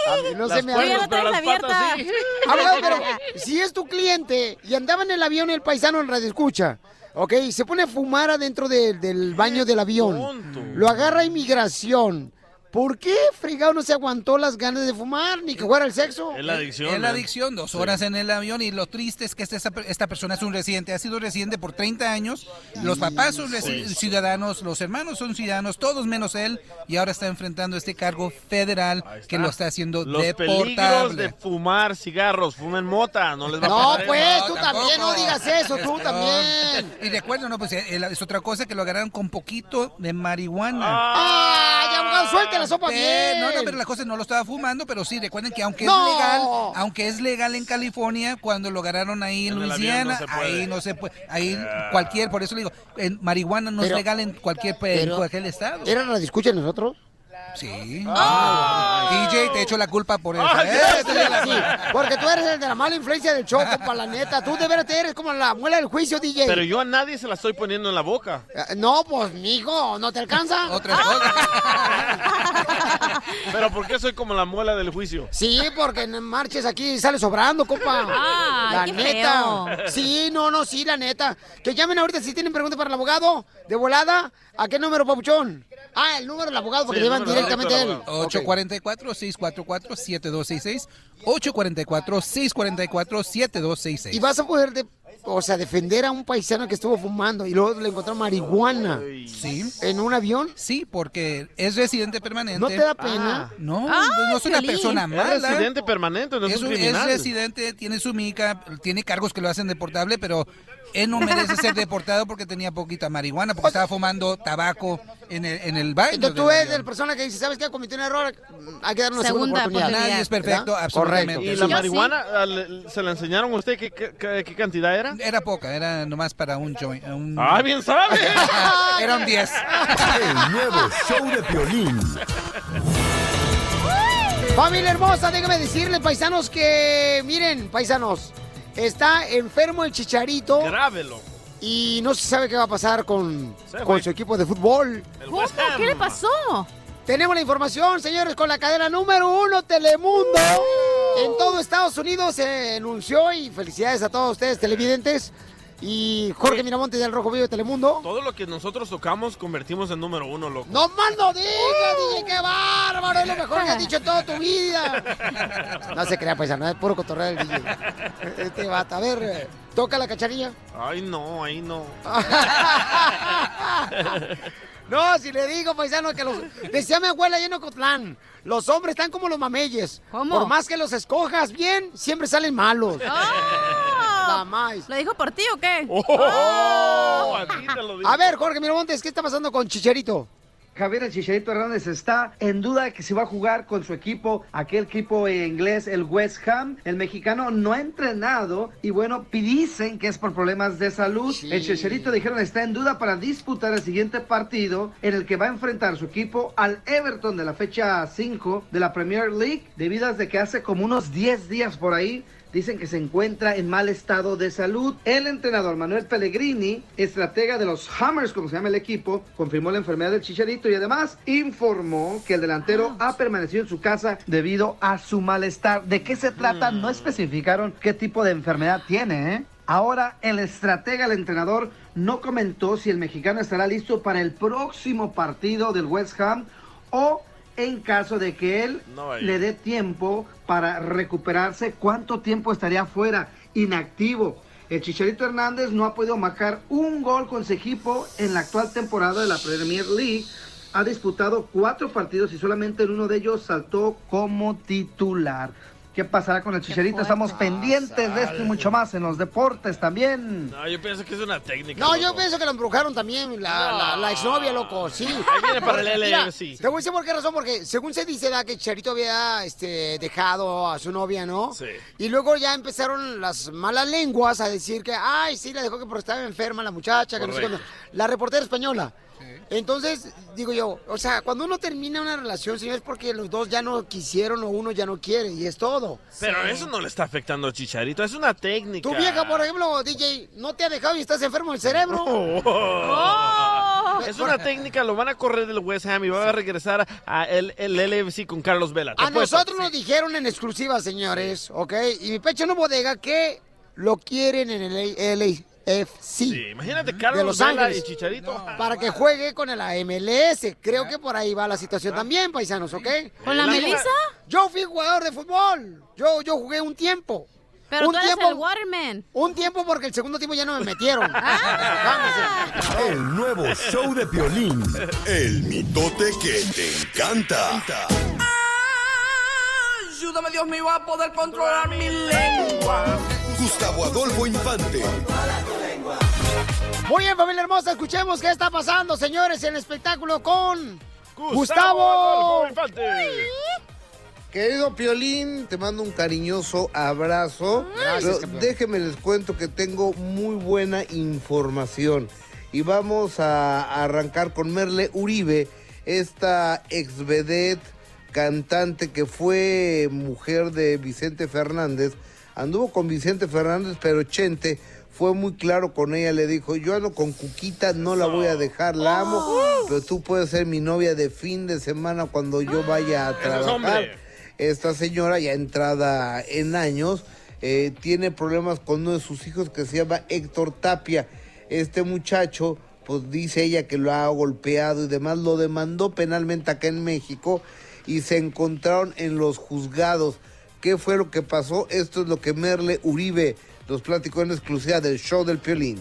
A mí no Las se me puertas, abren. pero las patas sí. Abogado, pero si es tu cliente y andaba en el avión el paisano en radio escucha, ok, y se pone a fumar adentro de- del baño del avión, lo agarra inmigración. ¿Por qué fregado no se aguantó las ganas de fumar ni que fuera el sexo? Es la adicción, Es la adicción, dos horas en el avión y lo triste es que esta, esta persona es un residente, ha sido residente por 30 años, los papás son Sí. ciudadanos, los hermanos son ciudadanos, todos menos él, y ahora está enfrentando este cargo federal que lo está haciendo Los peligros deportable. de fumar cigarros, fumen mota, no les va a No, pasar pues, tú también no digas eso, tú No. también. Y recuerda, no, pues es otra cosa que lo agarraron con poquito de marihuana. ¡Ay, abogado, suelte la sopa Pe- bien! No, no, pero la cosa no lo estaba fumando, pero sí, recuerden que aunque ¡No! es legal, aunque es legal en California, cuando lo agarraron ahí en, En Luisiana, no ahí no se puede, ahí cualquier, por eso le digo, en marihuana no Pero- es legal en cualquier, en cualquier estado. ¿Era la discucha nosotros? Sí. Ah. DJ, te echo la culpa por eso. Ah, Eh, sí, te doy la- sí, porque tú eres el de la mala influencia del show, compa, la neta. Tú de veras eres como la muela del juicio, DJ. Pero yo a nadie se la estoy poniendo en la boca. Eh, No, pues, mijo, ¿no te alcanza? Otra Pero ¿por qué soy como la muela del juicio? Sí, porque en marches aquí sale sobrando, compa. La qué neta. feo. Sí, no, no, sí, la neta. Que llamen ahorita si tienen preguntas para el abogado. De volada, ¿a qué número, papuchón? Ah, el número del abogado, porque Sí, el llevan directamente a él. directo del abogado. 844-644-7266. 844-644-7266. Y vas a poder de- o sea, defender a un paisano que estuvo fumando y luego le encontraron marihuana. Sí. ¿En un avión? Sí, porque es residente permanente. ¿No te da pena? No, Ah, no es una persona Es mala. residente permanente, no es, es, un un- es criminal. residente, tiene su mica, tiene cargos que lo hacen deportable, pero él no merece ser deportado porque tenía poquita marihuana, porque estaba fumando tabaco en el, en el baño. Entonces tú eres el persona que dice, ¿sabes qué? Cometió un error, hay que dar una segunda, Segunda oportunidad. oportunidad. Nadie es perfecto, ¿Verdad? absolutamente. Correcto. ¿Y la marihuana ah, le- se la enseñaron a usted qué, qué- cantidad era? Era poca, era nomás para un joint. un- ¡Ah, bien sabe! era un 10. El nuevo show de Piolín. Familia hermosa, déjame decirles, paisanos, que miren, paisanos, está enfermo el chicharito. Grábelo. Y no se sabe qué va a pasar con, con su equipo de fútbol. ¿Cómo? ¿Qué le pasó? Tenemos la información, señores, con la cadena número uno, Telemundo. En todo Estados Unidos se anunció y felicidades a todos ustedes, televidentes. Y Jorge Miramonte del Rojo Vivo de Telemundo. Todo lo que nosotros tocamos convertimos en número uno, loco. ¡No más no digas, DJ! ¡Qué bárbaro! Es lo mejor que has dicho en toda tu vida. No se crea, paisano, es puro cotorreo del DJ. Este vato. A ver, toca la cacharilla. Ay, no, ahí no. No, si le digo, paisano, que los... Decía mi abuela allá en Ocotlán, los hombres están como los mameyes. ¿Cómo? Por más que los escojas bien, siempre salen malos. La más. ¿Lo dijo por ti o qué? Oh, a ti te lo digo. A ver, Jorge Miramontes, ¿qué está pasando con Chicharito? Javier el Chicharito Hernández está en duda de que si va a jugar con su equipo, aquel equipo inglés, el West Ham. El mexicano no ha entrenado y bueno, dicen que es por problemas de salud. El Chicharito dijeron está en duda para disputar el siguiente partido en el que va a enfrentar su equipo al Everton de la fecha 5 de la Premier League debido a que hace como unos 10 días por ahí dicen que se encuentra en mal estado de salud. El entrenador Manuel Pellegrini, estratega de los Hammers, como se llama el equipo, confirmó la enfermedad del Chicharito y además informó que el delantero ha permanecido en su casa debido a su malestar. ¿De qué se trata? No especificaron qué tipo de enfermedad tiene, ¿eh? Ahora, el estratega, el entrenador, no comentó si el mexicano estará listo para el próximo partido del West Ham o en caso de que él No le dé tiempo para recuperarse, cuánto tiempo estaría fuera, inactivo. El Chicharito Hernández no ha podido marcar un gol con su equipo en la actual temporada de la Premier League. Ha disputado cuatro partidos y solamente en uno de ellos saltó como titular. ¿Qué pasará con el Chicharito? Estamos pendientes de esto y mucho más en los deportes también. No, yo pienso que es una técnica. No, loco. yo pienso que lo embrujaron también, la, la, la exnovia, loco, sí. Ahí viene para el Mira, LFC. Te voy a decir por qué razón, porque según se dice, da que Charito había este, dejado a su novia, ¿no? Sí. Y luego ya empezaron las malas lenguas a decir que, ay, sí, la dejó que porque estaba enferma la muchacha, que no sé cuándo. La reportera española. Entonces, digo yo, o sea, cuando uno termina una relación, señor, es porque los dos ya no quisieron o uno ya no quiere, y es todo. Pero eso no le está afectando al Chicharito, es una técnica. Tu vieja, por ejemplo, DJ, no te ha dejado y estás enfermo del cerebro. Oh. Es una técnica, lo van a correr del West Ham y va a regresar a el, el LFC con Carlos Vela. A nosotros nos dijeron en exclusiva, señores, ¿ok? Y mi pecho no bodega que lo quieren en el LAFC. Sí, imagínate de Carlos Los Vela Ángeles. y Chicharito. Para que juegue con el MLS. Creo que por ahí va la situación también, paisanos, ¿ok? ¿Con la Melissa? Yo fui jugador de fútbol. Yo, yo jugué un tiempo. Pero un tú eres el Waterman. Un tiempo porque el segundo tiempo ya no me metieron. El nuevo show de Piolín. El mitote que te encanta. Ayúdame, Dios mío, a poder controlar mi lengua. Gustavo Adolfo Infante. Muy bien, familia hermosa, escuchemos qué está pasando, señores, en el espectáculo con Gustavo. Querido Piolín, te mando un cariñoso abrazo. Gracias, déjeme les cuento que tengo muy buena información. Y vamos a arrancar con Merle Uribe, esta ex vedette cantante que fue mujer de Vicente Fernández. Anduvo con Vicente Fernández, pero Chente fue muy claro con ella. Le dijo, yo ando con Cuquita, no la voy a dejar, la amo, pero tú puedes ser mi novia de fin de semana cuando yo vaya a trabajar. Esta señora, ya entrada en años, eh, tiene problemas con uno de sus hijos que se llama Héctor Tapia. Este muchacho, pues dice ella que lo ha golpeado y demás, lo demandó penalmente acá en México y se encontraron en los juzgados. ¿Qué fue lo que pasó? Esto es lo que Merle Uribe nos platicó en exclusiva del show del Piolín.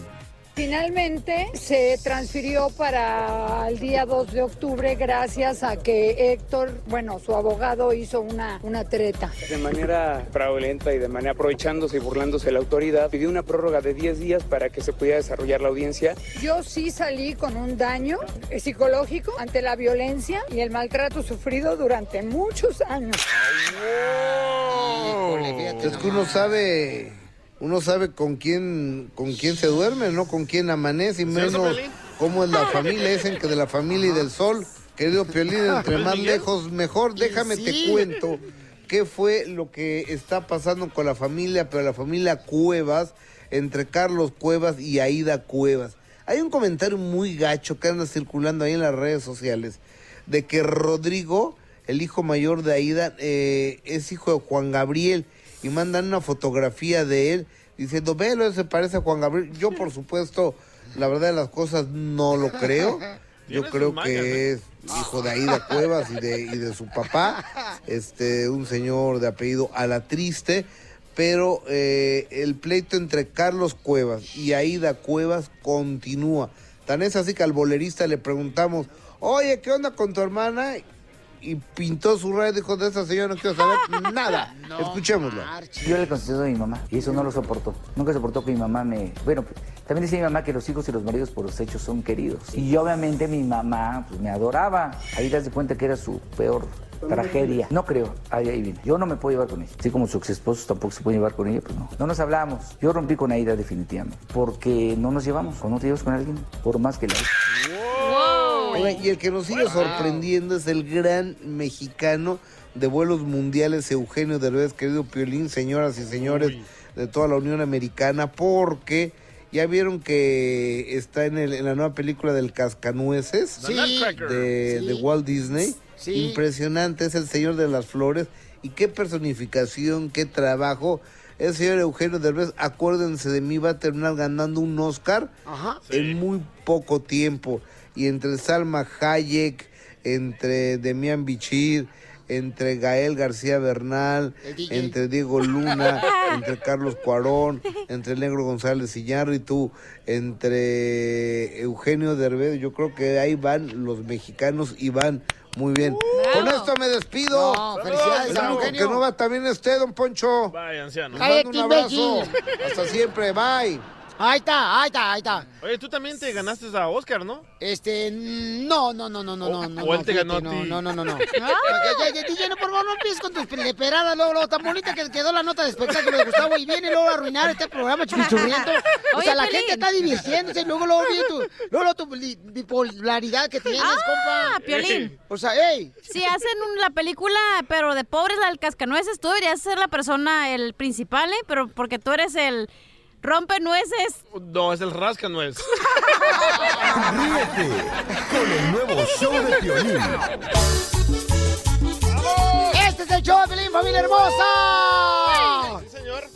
Finalmente se transfirió para el día 2 de octubre gracias a que Héctor, bueno, su abogado hizo una, una treta. De manera fraudulenta y de manera aprovechándose y burlándose de la autoridad, pidió una prórroga de 10 días para que se pudiera desarrollar la audiencia. Yo sí salí con un daño psicológico ante la violencia y el maltrato sufrido durante muchos años. Es que uno sabe, uno sabe con quién, con quién se duerme, ¿no? Con quién amanece y menos cómo es la familia. Dicen que de la familia y del sol, querido Piolín, entre más lejos mejor. Déjame te cuento qué fue lo que está pasando con la familia, pero la familia Cuevas, entre Carlos Cuevas y Aida Cuevas. Hay un comentario muy gacho que anda circulando ahí en las redes sociales de que Rodrigo, el hijo mayor de Aida, eh, es hijo de Juan Gabriel y mandan una fotografía de él diciendo, velo, se parece a Juan Gabriel. Yo, por supuesto, la verdad de las cosas no lo creo. Yo creo que es hijo de Aida Cuevas y de, y de su papá, este, un señor de apellido a la triste, pero eh, el pleito entre Carlos Cuevas y Aida Cuevas continúa. Tan es así que al bolerista le preguntamos, oye, ¿qué onda con tu hermana? Y pintó su radio y dijo, de esa señora no quiero saber nada. Escuchémoslo. Yo le concedo a mi mamá y eso no lo soportó. Nunca soportó que mi mamá me... Bueno, también decía mi mamá que los hijos y los maridos por los hechos son queridos. Y yo, obviamente mi mamá pues, me adoraba. Ahí das de cuenta que era su peor tragedia. No creo, ahí, ahí viene. Yo no me puedo llevar con ella. Así como su ex esposo tampoco se puede llevar con ella, pues no. No nos hablamos. Yo rompí con Aida definitivamente. Porque no nos llevamos. Cuando no te llevas con alguien, por más que la... Oigan, y el que nos sigue sorprendiendo es el gran mexicano de vuelos mundiales, Eugenio Derbez, querido Piolín, señoras y señores de toda la Unión Americana, porque ya vieron que está en, el- en la nueva película del Cascanueces Sí. De, Sí. de Walt Disney. Sí. Impresionante, es el señor de las flores. Y qué personificación, qué trabajo. El señor Eugenio Derbez, acuérdense de mí, va a terminar ganando un Oscar en muy poco tiempo. Y entre Salma Hayek, entre Demian Bichir, entre Gael García Bernal, entre Diego Luna, entre Carlos Cuarón, entre el Negro González Iñárritu, entre Eugenio Derbez, yo creo que ahí van los mexicanos y van muy bien. Con esto me despido. No, felicidades, Eugenio. que no va también esté, don Poncho. Vaya, anciano. Les mando un abrazo. Hasta siempre, bye. Ahí está, ahí está, ahí está. Oye, tú también te ganaste a Oscar, ¿no? Este, no, no, no, no, no, no, no. o él te ganó a no, ti. No, no, no, no. Ya, ya, ya, DJ, no, por favor, no empieces con tus leperadas, luego, luego, tan bonita que quedó la nota de espectáculo de Gustavo y viene luego a arruinar este programa chichurriento. O sea, la gente está divirtiéndose y luego, luego, viene tu, luego, tu bipolaridad que tienes, Ah, compa. Piolín. O sea, ey. Si hacen un- la película, pero de pobres, la del cascanueces, tú deberías ser la persona, el principal, ¿eh? Pero porque tú eres el rompenueces. No, es el rascanuez. Ríete con el nuevo show de Piolín. Este es el show de Pelín, familia hermosa.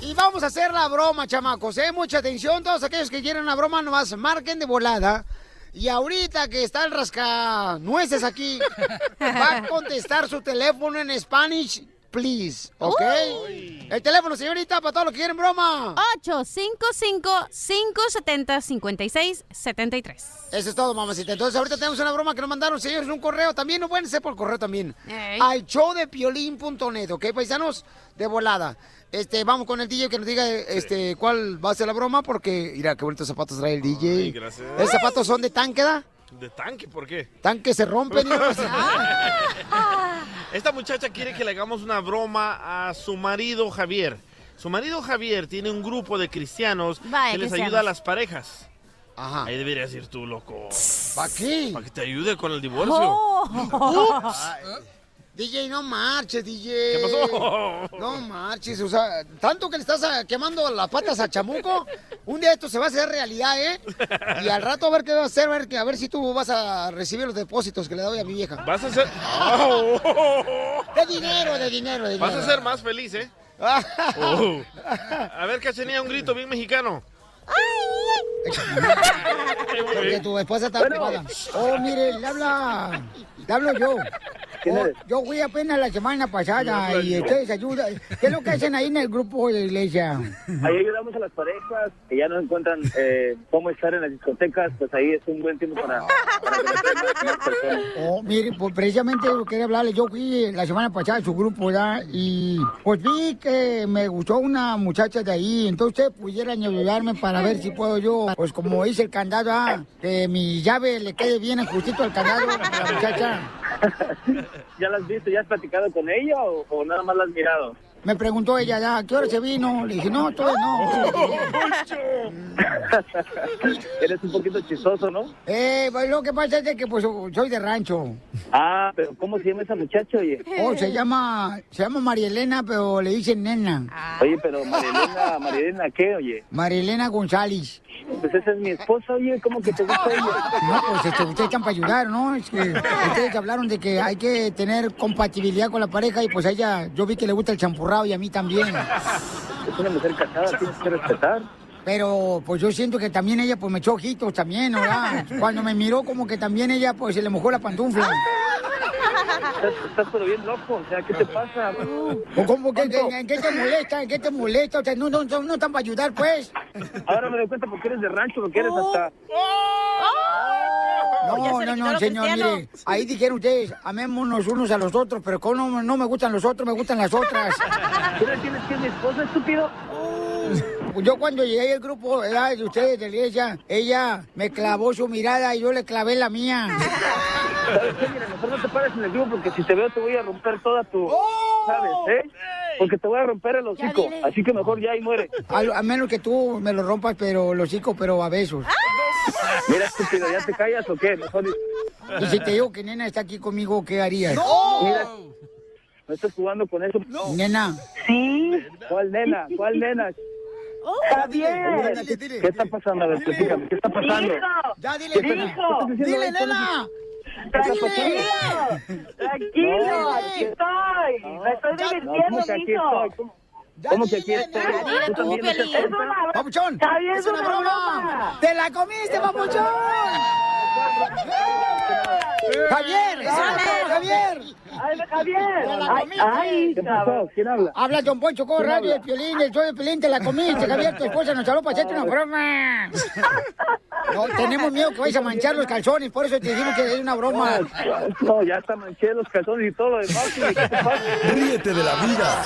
Y vamos a hacer la broma, chamacos, ¿eh? Mucha atención, todos aquellos que quieran una broma, nomás marquen de volada. Y ahorita que está el rascanueces aquí, va a contestar su teléfono en Spanish, please, ¿ok? El teléfono, señorita, para todos los que quieren broma. 855-570-5673. Eso es todo, mamacita. Entonces, ahorita tenemos una broma que nos mandaron, señores, un correo. También no pueden ser por correo también. Al showdepiolín.net, ¿ok, paisanos? De volada. Este, vamos con el DJ que nos diga este, cuál va a ser la broma, porque, mira, qué bonitos zapatos trae el DJ. Ay, gracias. ¿Esos zapatos son de tanqueda? ¿De tanque? ¿Por qué? Tanque se rompen. no- Esta muchacha quiere que le hagamos una broma a su marido Javier. Su marido Javier tiene un grupo de cristianos Vaya, que les cristianos. ayuda a las parejas. Ajá. Ahí deberías ir tú, loco. ¿Para qué? Para que te ayude con el divorcio. Oh. Ups. DJ, no marches, DJ. ¿Qué pasó? No marches, o sea, tanto que le estás ah, quemando las patas a Chamuco, un día esto se va a hacer realidad, ¿eh? Y al rato a ver qué va a hacer, a ver, que- a ver si tú vas a recibir los depósitos que le doy a mi vieja. Vas a ser... De dinero, de dinero, de dinero. Vas a ser más feliz, ¿eh? Oh. A ver, Cachenía, un grito bien mexicano. Porque tu esposa está ocupada. Oh, mire, le habla, le hablo yo. ¿Quién Oh, eres? yo fui apenas la semana pasada y ustedes ayudan. ¿Qué es lo que hacen ahí en el grupo de iglesia? Ahí ayudamos a las parejas que ya no encuentran eh, cómo estar en las discotecas, pues ahí es un buen tiempo para. Oh, mire, pues precisamente quería hablarle. Yo fui la semana pasada a su grupo, ¿verdad? Y pues vi que me gustó una muchacha de ahí. Entonces, pudieran ayudarme para ver si puedo yo, pues como hice el candado, ah, que mi llave le quede bien ajustito al candado a la muchacha. ¿Ya la has visto? ¿Ya has platicado con ella o, o nada más la has mirado? Me preguntó ella, ¿ya, ¿a qué hora se vino? Le dije, no, todavía no. Eres un poquito chistoso, ¿no? Eh, pues lo que pasa es de que pues soy de rancho. Ah, pero ¿cómo se llama esa muchacha, oye? Oh, se llama, se llama María Elena, pero le dicen nena. Oye, pero Marilena, Marilena, ¿qué, oye? María Elena González. Pues esa es mi esposa, oye, ¿cómo que te gusta ella? No, pues este, ustedes están para ayudar, ¿no? Es que ustedes hablaron de que hay que tener compatibilidad con la pareja y pues a ella, yo vi que le gusta el champurrado y a mí también. Es una mujer casada, tienes que respetar. Pero pues yo siento que también ella pues me echó ojitos también, ¿verdad? Cuando me miró como que también ella pues se le mojó la pantufla. Estás, estás pero bien loco, o sea, ¿qué te pasa? ¿O cómo que, que- en qué te molesta? ¿En qué te molesta? O sea, no, no, no, no están para ayudar, pues. Ahora me doy cuenta porque eres de rancho, porque eres hasta... No, no, no, señor, mire, ahí dijeron ustedes, amémonos unos a los otros, pero como no, no me gustan los otros, me gustan las otras. ¿Tú le tienes que es mi esposa, estúpido? Yo cuando llegué al grupo de ustedes de la iglesia, ella me clavó su mirada y yo le clavé la mía. ¿Sabes qué? Mira, mejor no te pares en el grupo porque si te veo te voy a romper toda tu... ¿Sabes, eh? Porque te voy a romper el hocico. Así que mejor ya ahí muere. A, a menos que tú me lo rompas, pero los hocico, pero a besos. Mira, estúpido, ¿ya te callas o qué? Mejor... Y si te digo que nena está aquí conmigo, ¿qué harías? Mira, no estás jugando con eso. Nena. Sí. ¿Cuál nena? ¿Cuál nena? Javier. ¿Qué está pasando? A ver, platícame, ¿qué está pasando? Ya, dile, ¿Qué Dile, nena. Tranquilo, Tranquilo, aquí estoy. Me estoy divirtiendo, ¿cómo que aquí mijo. estoy? ¿Cómo, que aquí estoy? Papuchón, es una broma. ¡Te la comiste, papuchón! Javier, es una broma, Javier. Ay, Javier. La Ay. ¿Quién habla? Habla Don Poncho con ¿Quién radio habla? de Piolín, el show de Piolín, te la comiste, Javier, tu esposa nos habló para hacerte una broma. No, tenemos miedo que vayas a manchar los calzones, por eso te dijimos que es una broma. No, ya hasta manché los calzones y todo lo demás. Ríete de la vida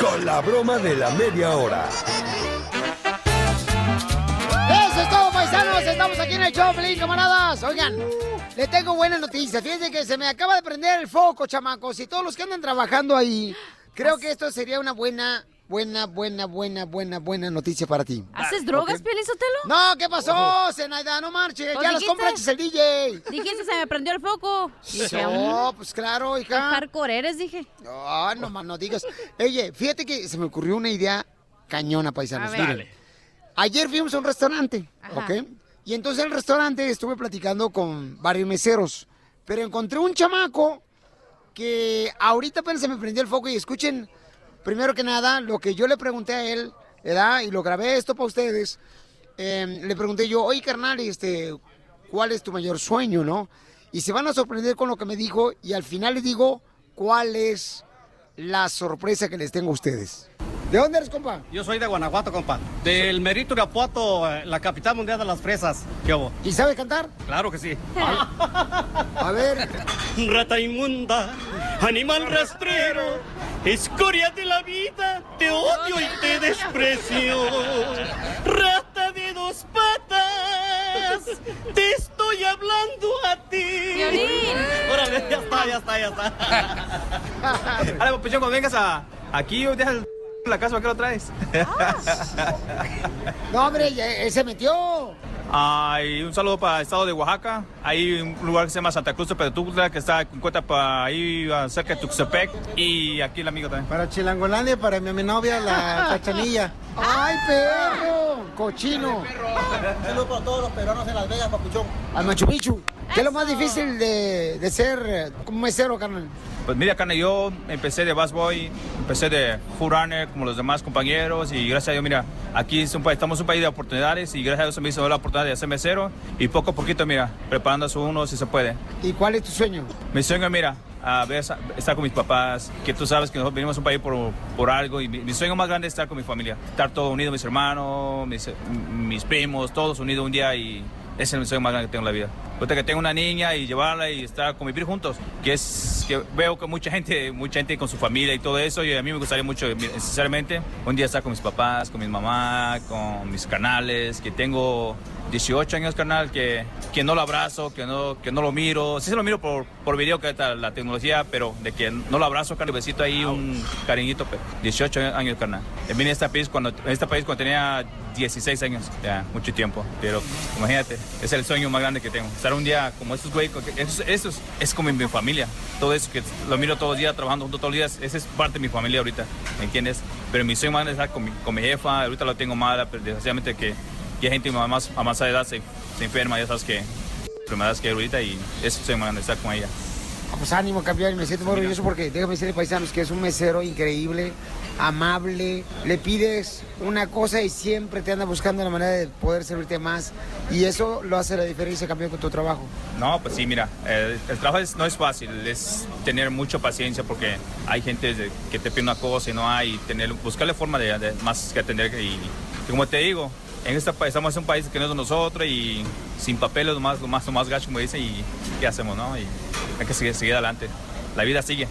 con la broma de la media hora. Paisanos. Estamos aquí en el show, Pelín, camaradas. Oigan, le tengo buenas noticias. Fíjense que se me acaba de prender el foco, chamacos. Y todos los que andan trabajando ahí, creo que esto sería una buena, buena, buena, buena, buena, buena noticia para ti. ¿Haces drogas, Ok. Piolín Sotelo? No, ¿qué pasó, Zenaida? No marches. Pues ya las compraste el DJ. Dijiste, se me prendió el foco. Dije, No, mm, pues claro, qué hija. hardcore eres, dije. No, no más no digas. Oye, fíjate que se me ocurrió una idea cañona, paisanos. A ver. Miren, ayer fuimos a un restaurante, Ajá. ¿ok? Y entonces en el restaurante estuve platicando con varios meseros, pero encontré un chamaco que ahorita apenas se me prendió el foco y escuchen, primero que nada, lo que yo le pregunté a él, ¿verdad? Y lo grabé esto para ustedes. Eh, le pregunté yo, oye, carnal, este, ¿cuál es tu mayor sueño, no? Y se van a sorprender con lo que me dijo y al final les digo cuál es la sorpresa que les tengo a ustedes. ¿De dónde eres, compa? Yo soy de Guanajuato, compa. Del Merito Irapuato, eh, la capital mundial de las fresas. ¿Qué hubo? ¿Y sabes cantar? Claro que sí. A ver. Rata inmunda, animal rastrero, escoria de la vida, te odio y te desprecio. Rata de dos patas, te estoy hablando a ti. Violín. Órale, ya está, ya está, ya está. Dale, pues cuando vengas a, aquí, deja el la casa, ¿para qué lo traes? No, hombre, ya- él se metió. Ay, un saludo para el estado de Oaxaca. Hay un lugar que se llama Santa Cruz de Petutla, que está en cuenta para ahí ah, cerca de Tuxtepec. Y aquí el amigo también. Para Chilangolandia, para mi, mi novia, la cachanilla. ¡Ay, perro! ¡Cochino! Un saludo para todos los peruanos en Las Vegas, papuchón. Al Machu Picchu. ¿Qué es lo más difícil de, de ser como mesero, carnal? Pues mira, carne, yo empecé de busboy, empecé de runner como los demás compañeros y gracias a Dios, mira, aquí es un país, estamos un país de oportunidades y gracias a Dios se me hizo la oportunidad de ser mesero y poco a poquito, mira, preparándose uno si se puede. ¿Y cuál es tu sueño? Mi sueño, mira, a ver, estar con mis papás, que tú sabes que nosotros venimos a un país por, por algo y mi, mi sueño más grande es estar con mi familia, estar todos unidos, mis hermanos, mis, mis primos, todos unidos un día y es el sueño más grande que tengo en la vida. Ahorita que tengo una niña y llevarla y estar convivir juntos, que es que veo que mucha gente, mucha gente con su familia y todo eso, y a mí me gustaría mucho, sinceramente, un día estar con mis papás, con mi mamá, con mis canales, que tengo 18 años, carnal, que, que no lo abrazo, que no, que no lo miro. Sí se lo miro por, por video, que está la tecnología, pero de que no lo abrazo, carnal, besito ahí, un cariñito, pero 18 años, carnal. Vine a este país cuando, en este país cuando tenía 16 años, ya, mucho tiempo. Pero imagínate, es el sueño más grande que tengo. Estar un día como estos güey, eso, eso es, es, como mi familia. Todo eso que lo miro todos los días, trabajando juntos todos los días, esa es parte de mi familia ahorita, ¿me entiendes? Pero mi sueño más grande es estar con mi, con mi jefa, ahorita lo tengo mala, pero desgraciadamente que y hay gente más, a más edad se, se enferma, ya sabes que enfermedades que ahorita y eso se me estar con ella. Pues ánimo, campeón, me siento muy orgulloso porque déjame decirle, paisanos, que es un mesero increíble, amable, le pides una cosa y siempre te anda buscando la manera de poder servirte más y eso lo hace la diferencia, campeón, con tu trabajo. No, pues sí, mira, el, el trabajo es, no es fácil, es tener mucha paciencia porque hay gente que te pide una cosa y no hay, tener, buscarle forma de, de más que atender y, y como te digo, en país, estamos en un país que no es de nosotros y sin papeles, lo más, lo más, lo más gacho, como dicen, y ¿qué hacemos, no? Y hay que seguir, seguir adelante. La vida sigue.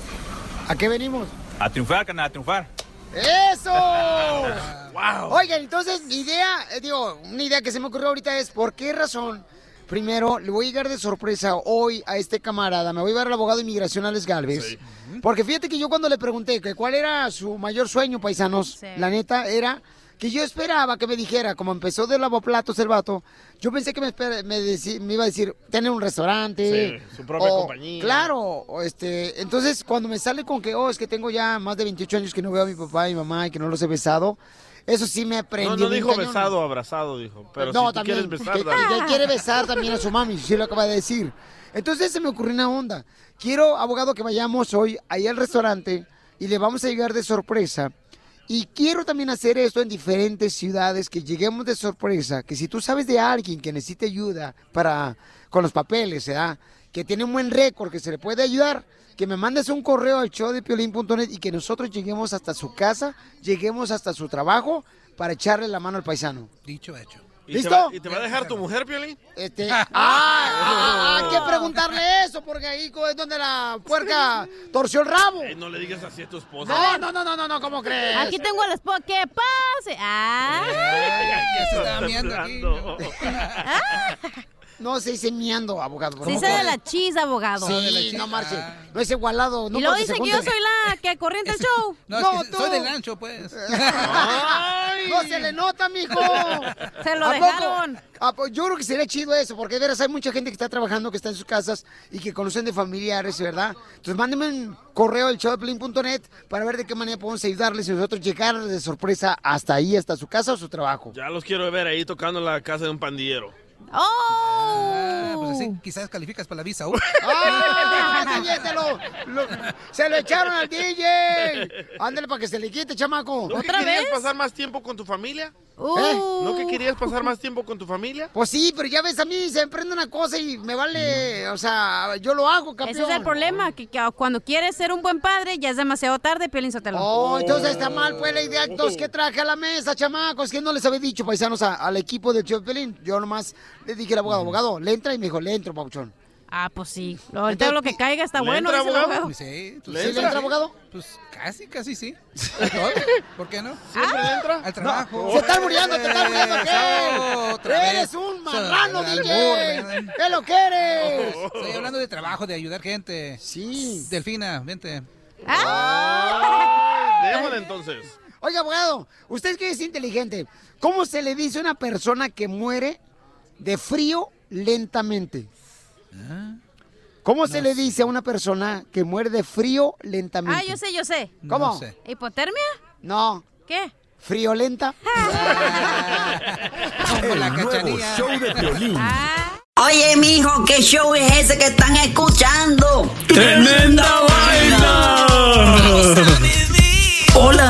¿A qué venimos? A triunfar, canal, a triunfar. ¡Eso! wow. Oigan, entonces, mi idea, eh, digo, una idea que se me ocurrió ahorita es, ¿por qué razón? Primero, le voy a llegar de sorpresa hoy a este camarada, me voy a ver al abogado de inmigración Alex Galvez. Sí. Porque fíjate que yo cuando le pregunté que cuál era su mayor sueño, paisanos, sí. la neta, era que yo esperaba que me dijera, como empezó de lavaplatos el vato, yo pensé que me, me, me, iba a decir tener un restaurante. Sí, su propia o, compañía. Claro, o este, entonces cuando me sale con que, oh, es que tengo ya más de 28 años que no veo a mi papá y mamá y que no los he besado, eso sí me aprendió. No, no dijo cañón. besado abrazado, dijo. Pero no, si también, quieres besar, que, dale. que quiere besar también a su mami, sí lo acaba de decir. Entonces se me ocurrió una onda. Quiero, abogado, que vayamos hoy ahí al restaurante y le vamos a llegar de sorpresa y quiero también hacer esto en diferentes ciudades, que lleguemos de sorpresa, que si tú sabes de alguien que necesite ayuda para con los papeles, que tiene un buen récord, que se le puede ayudar, que me mandes un correo al show de piolín.net y que nosotros lleguemos hasta su casa, lleguemos hasta su trabajo para echarle la mano al paisano. Dicho, hecho. ¿Y ¿Listo? Te va, ¿Y te va a dejar tu mujer, Piolín? Este, ah, ah, hay que preguntarle eso, porque ahí es donde la puerca torció el rabo. No le digas así a tu esposa. No, no, no, no, no, no, ¿cómo crees? Aquí tengo a la esposa. ¿Qué pase? Ah. Ya se estaba viendo aquí. No se dice miando, abogado. Sí se de la chis, abogado. Sí, no marche. No es igualado. No y luego dicen que yo soy la que corriente el show. No, no es que soy del ancho, pues. no se le nota, mijo. Se lo dejaron. Ah, pues yo creo que sería chido eso, porque de veras hay mucha gente que está trabajando, que está en sus casas y que conocen de familiares, ¿verdad? Entonces mándenme un correo al showdeplin.net para ver de qué manera podemos ayudarles y nosotros llegar de sorpresa hasta ahí, hasta su casa o su trabajo. Ya los quiero ver ahí tocando la casa de un pandillero. ¡Oh! Ah, pues así quizás calificas para la visa. DJ, se, lo, se lo echaron al DJ. Ándale para que se le quite, chamaco. ¿No que querías pasar más tiempo con tu familia? Uh. ¿Eh? ¿No que querías pasar más tiempo con tu familia? Pues sí, pero ya ves, a mí se me prende una cosa y me vale, o sea, yo lo hago, campeón. Ese es el problema, que, que cuando quieres ser un buen padre ya es demasiado tarde, Piolín Sotelo. Oh, entonces está mal pues la idea. Entonces, ¿qué traje a la mesa, chamacos? ¿Qué no les había dicho, paisanos, a- al equipo de Pelín? Yo nomás le dije al abogado, abogado, ¿le entra? Y me dijo, le entro, pauchón. Ah, pues sí. Ahorita lo que caiga está ¿Le bueno, entra, dice el abogado? abogado. Sí, ¿Sí le entra, abogado? Pues casi, casi sí. Todo. ¿Por qué no? ¿Siempre Ah, entra? Al trabajo. Se están muriendo, te están muriendo, otra Eres vez. un marrano, DJ. ¿Qué lo quieres? Estoy hablando de trabajo, de ayudar gente. Sí. Delfina, vente. Déjale entonces. Oiga, abogado, usted que es inteligente, ¿cómo se le dice a una persona que muere de frío lentamente? ¿Cómo se le dice a una persona que muere de frío lentamente? Ah, yo sé, yo sé. ¿Cómo? No sé. ¿Hipotermia? No. ¿Qué? ¿Friolenta? La El nuevo cachanilla. show de Piolín. Oye, mijo, ¿qué show es ese que están escuchando? ¡Tremenda! Hola, amigos